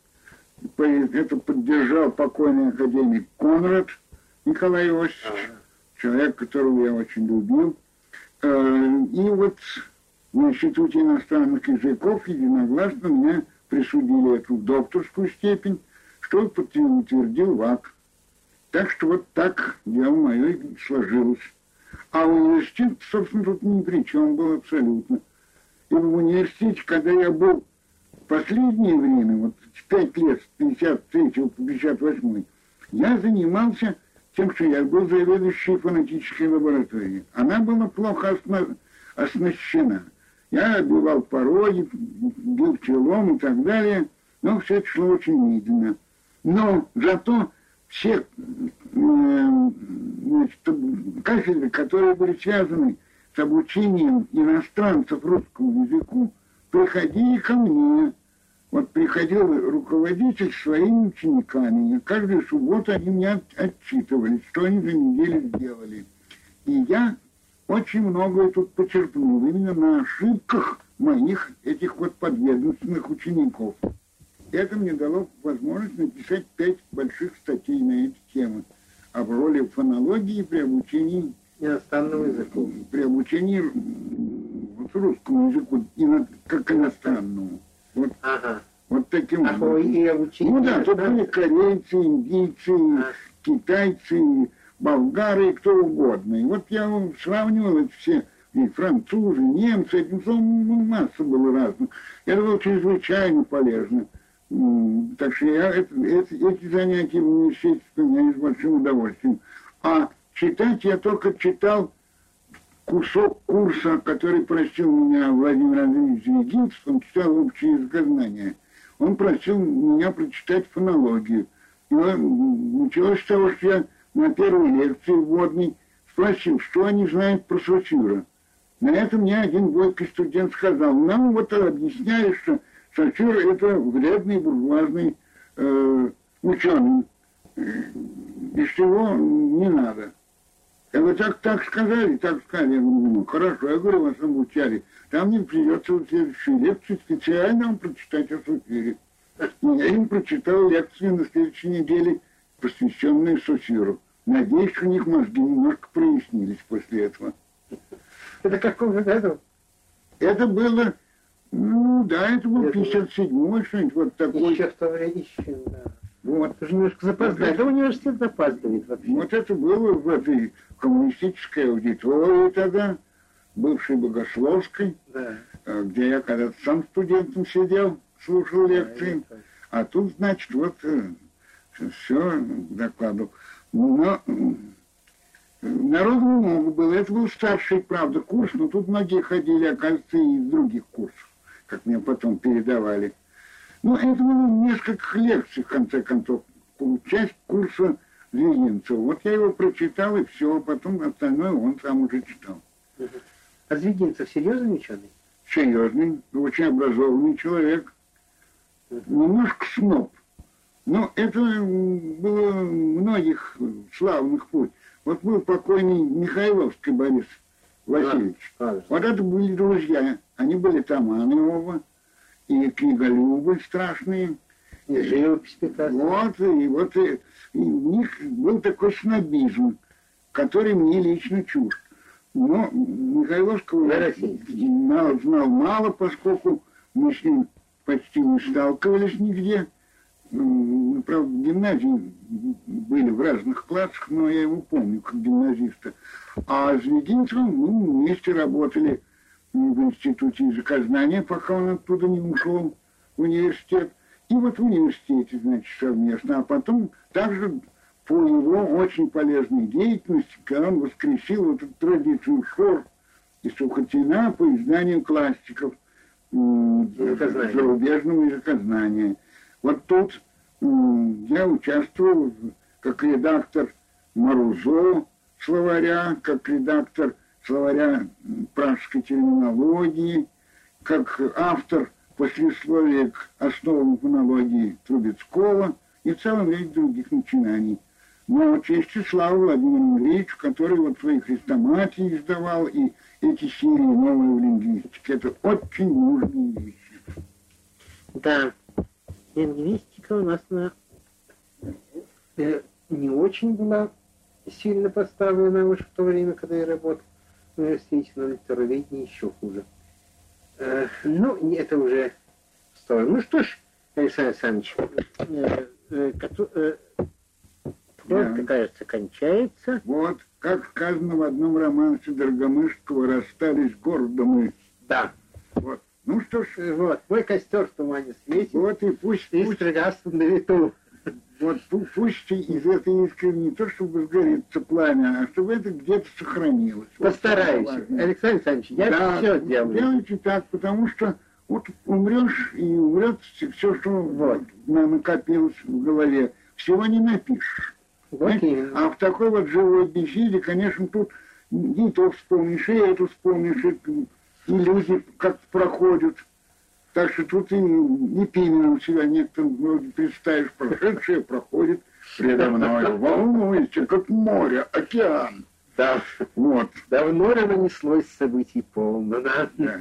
Это поддержал покойный академик Конрад Николай Иосифович, человек, которого я очень любил. Э, и вот в Институте иностранных языков единогласно меня присудили эту докторскую степень, что утвердил ВАК. Так что вот так дело мое сложилось. А университет, собственно, тут ни при чем был абсолютно. И в университете, когда я был в последнее время, вот пять лет, с 53 по 58, я занимался тем, что я был заведующей фонетической лабораторией. Она была плохо оснащена. Я отбивал пороги, бил челом и так далее, но все это шло очень медленно. Но зато все значит, кафедры, которые были связаны с обучением иностранцев русскому языку, приходили ко мне. Вот приходил руководитель своими учениками, каждую субботу они мне отчитывались, что они за неделю сделали. И я очень многое тут почерпнул именно на ошибках моих этих вот подведомственных учеников. Это мне дало возможность написать пять больших статей на эти темы об роли фонологии при обучении
иностранному языку.
При обучении вот, русскому языку как иностранному. Вот, ага. вот таким
а образом. И обучение
ну да, тут были корейцы, индийцы, а. китайцы, болгары, кто угодно. И вот я сравнивал это все, и французы, немцы, этим словом, ну, масса было разных. Это было чрезвычайно полезно. Так что я это, это, эти занятия в университете вспоминаю с большим удовольствием. А читать я только читал кусок курса, который просил меня Владимир Андреевич Звегинцев, он читал общее языкознание. Он просил меня прочитать фонологию. И началось с того, что я на первой лекции вводной спросил, что они знают про Сосюра. На это мне один бойкий студент сказал, нам вот объясняли, что Сосюр это вредный буржуазный э, ученый, без чего не надо. Я говорю, так, так сказали, так сказали. Я говорю, ну, хорошо, я говорю, вас обучали. Там мне придется в следующей лекции специально вам прочитать о Софире. Я им прочитал лекцию на следующей неделе посвященные Сосиру. Надеюсь, у них мозги немножко прояснились после этого.
Это какого году?
Это было, ну да, это был 57-й, что-нибудь вот такой.
Еще в то время, еще, да. Вот. Уже немножко запоздает. Это университет запаздывает вообще.
Вот это было в этой коммунистической аудитории тогда, бывшей Богословской, да. Э, где я когда-то сам студентом сидел, слушал лекции. Да, а тут, значит, вот э, все докладывал. Но народу много было. Это был старший, правда, курс, но тут многие ходили, оказывается, и из других курсов, как мне потом передавали. Ну, это было несколько лекций, в конце концов, часть курса Звегинцева. Вот я его прочитал, и все, а потом остальное он сам уже читал.
А Звегинцев серьезный ученый?
Серьезный, очень образованный человек. Немножко сноб. Но это было многих славных путь. Вот был покойный Михайловский Борис Васильевич. А, вот это были друзья. Они были таманы оба, и книголюбы страшные.
И живопись
Вот, и вот и, и у них был такой снобизм, который мне лично чужд. Но Михайловского я знал, знал мало, поскольку мы с ним почти не сталкивались нигде мы, правда, в гимназии были в разных классах, но я его помню как гимназиста. А с Вединцевым мы вместе работали в институте языкознания, пока он оттуда не ушел в университет. И вот в университете, значит, совместно. А потом также по его очень полезной деятельности, когда он воскресил вот эту традицию шор и Сухотина по изданию классиков зарубежного языкознания. Вот тут я участвовал как редактор Марузо словаря, как редактор словаря пражской терминологии, как автор послесловия к основам фонологии Трубецкого и целом ряд других начинаний. Но честь и слава Владимиру Ильичу, который вот свои хрестоматии издавал, и эти серии новые в лингвистике, это очень нужные вещи.
Да, лингвистика у нас на, э, не очень была сильно поставлена уж в то время, когда я работал в университете, но литературоведение еще хуже. Э, ну, это уже в сторону. Ну что ж, Александр Александрович, э, э, э, да. кажется, кончается.
Вот, как сказано в одном романсе Дорогомышского, расстались гордо мы.
Да.
Вот. Ну что ж,
вот, мой костер в тумане светит.
Вот и пусть...
И стрелястся на вету.
Вот пусть из этой искры не то, чтобы сгорится пламя, а чтобы это где-то сохранилось.
Постараюсь. Вот Александр Александрович, я да, все сделаю.
Делайте так, потому что вот умрешь и умрет все, что вот. накопилось в голове. Всего не напишешь. Вот а в такой вот живой беседе, конечно, тут не то вспомнишь, и это вспомнишь, и, и люди как проходят. Так что тут и не пименом себя некоторым вроде представишь, прошедшее проходит предо мной, волнуется, как море, океан.
Да, вот. Давно нанеслось событий полно, да?
Да.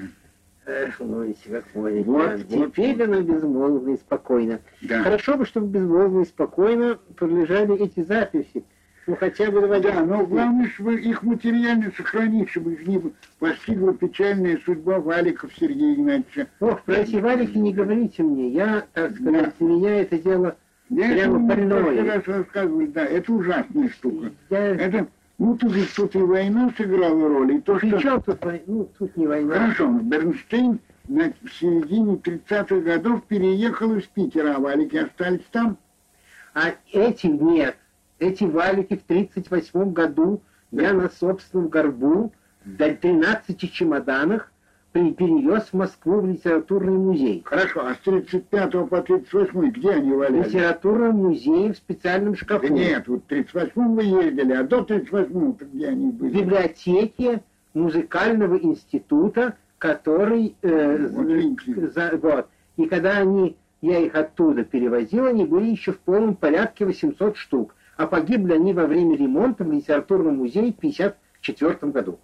Эх, Лоиси, как море. Вот, Теперь вот, она безмолвно и спокойно. Да. Хорошо бы, чтобы безмолвно и спокойно пролежали эти записи. Ну, хотя бы
два Да, но главное, чтобы их материально сохранить, чтобы их не постигла печальная судьба Валиков Сергея Игнатьевича.
Ох, про эти Валики не говорите мне. Я, так сказать, да. меня это дело я прямо больное.
Я раз рассказывали, да, это ужасная штука. Я... Это ну, тут, тут и война сыграла роль, и то,
что... Причем тут война? Ну, тут не война.
Хорошо, Бернштейн на, в середине 30-х годов переехал из Питера, а валики остались там.
А эти нет. Эти валики в 38 году я на собственном горбу до 13 чемоданах перевез в Москву в литературный музей.
Хорошо, а с 35 по 38 где они валялись?
В литературном музее в специальном шкафу. Да
нет, вот в 38 вы ездили, а до 38 где они были?
В библиотеке музыкального института, который... Э, вот, за, вот. И когда они, я их оттуда перевозил, они были еще в полном порядке 800 штук. А погибли они во время ремонта в литературном музее в 1954 году.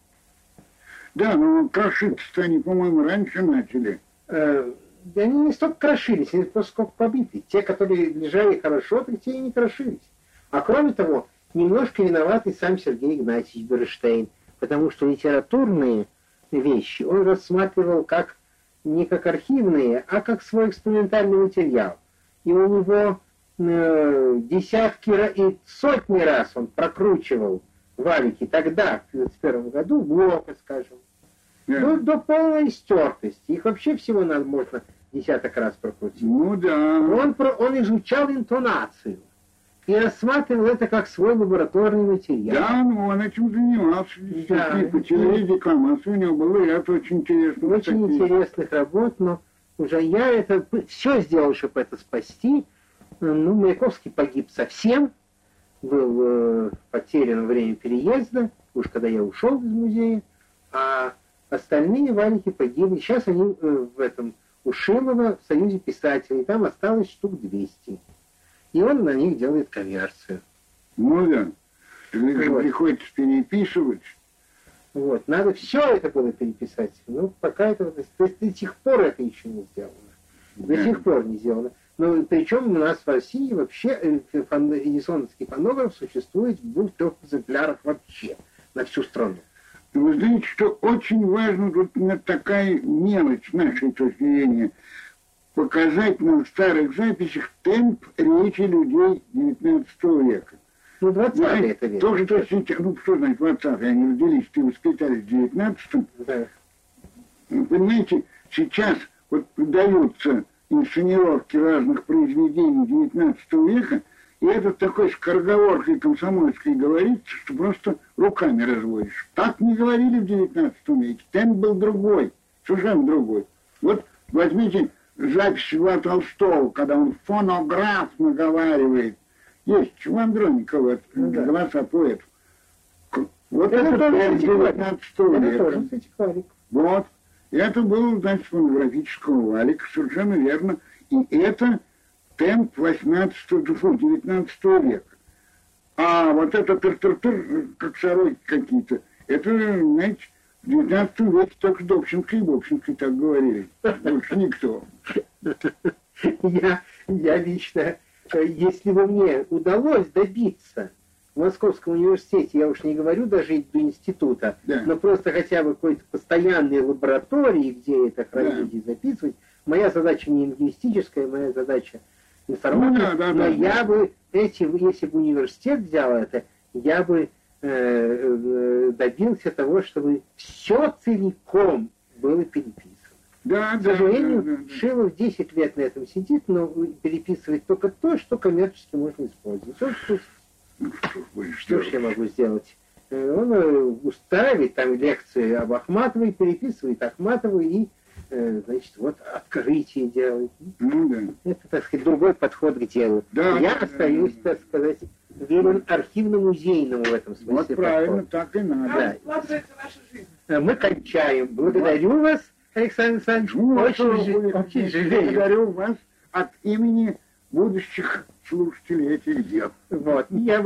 Да, но крошиться-то они, по-моему, раньше начали.
Э, они не столько крошились, они просто сколько побиты. Те, которые лежали хорошо, так те и не крошились. А кроме того, немножко виноват и сам Сергей Игнатьевич Берштейн, потому что литературные вещи он рассматривал как не как архивные, а как свой экспериментальный материал. И у него десятки и сотни раз он прокручивал валики тогда, в 1931 году, Блока, скажем, Yeah. Ну, до полной стертости. Их вообще всего надо можно десяток раз прокрутить.
Ну да.
Он, он изучал интонацию и рассматривал это как свой лабораторный материал.
Да, ну он этим занимался. Да. По телевизии у него было ряд очень интересных.
Очень таких. интересных работ, но уже я это все сделал, чтобы это спасти. Ну, Маяковский погиб совсем, был э, потерян во время переезда, уж когда я ушел из музея, а Остальные валики погибли. Сейчас они э, в этом у Шилова в Союзе писателей. Там осталось штук 200. И он на них делает коммерцию.
Ну да. Вот. Приходится переписывать.
Вот. Надо все это было переписать. Ну, пока это... То есть до сих пор это еще не сделано. До сих пор не сделано. Но причем у нас в России вообще э, эдисоновский фонограф существует в двух-трех экземплярах вообще на всю страну.
Вы знаете, что очень важно тут такая мелочь с нашей точки зрения, показать на старых записях темп речи людей XIX века.
Ну, 20 это век.
Тоже, то, ну, что значит 20 Они родились, ты воспитались в 19
Да.
Ну, понимаете, сейчас вот даются инсценировки разных произведений XIX века, и этот такой скороговоркой комсомольской говорит, что просто руками разводишь. Так не говорили в XIX веке. Темп был другой, совершенно другой. Вот возьмите запись Льва Толстого, когда он фонограф наговаривает, Есть у Андроникова
Ну да.
голоса поэтов. Вот
Это
это,
тоже
тоже
антикварик.
19
Это тоже
века.
антикварик.
Вот. Это был, значит, фонографического валика, совершенно верно. И это темп 18 фу, 19 века. А вот это тыр-тыр-тыр, как сороки какие-то, это, знаете, в 19 веке только Добченко и Бобченко так говорили. Больше никто.
Я, я лично, э, если бы мне удалось добиться в Московском университете, я уж не говорю даже до института,
Да.
но просто хотя бы какой-то постоянной лаборатории, где это хранить и записывать, моя задача не лингвистическая, моя задача информатика,
Ну да, да,
но
да,
я
да.
бы, эти, если бы университет взял это, я бы э, э, добился того, чтобы все целиком было переписано.
Да,
К
да,
сожалению,
да, да, да.
Шилов 10 лет на этом сидит, но переписывает только то, что коммерчески можно использовать. Вот что,
Ну, что ж будешь
что ж я могу сделать? Э, Он э, устраивает там лекции об Ахматовой, переписывает Ахматову и, э, значит, вот открытие делает.
Ну да.
Это, так сказать, другой подход к делу.
Да,
я
да,
остаюсь,
да, да.
так сказать, верен архивно-музейному в этом смысле.
Вот правильно,
подходу.
так и надо.
Да.
Ваша жизнь?
Мы кончаем. Благодарю вас, Александр Александрович.
Ну, а
очень,
будете?
очень жалею.
Благодарю вас от имени будущих слушателей этих дел.
Вот. Я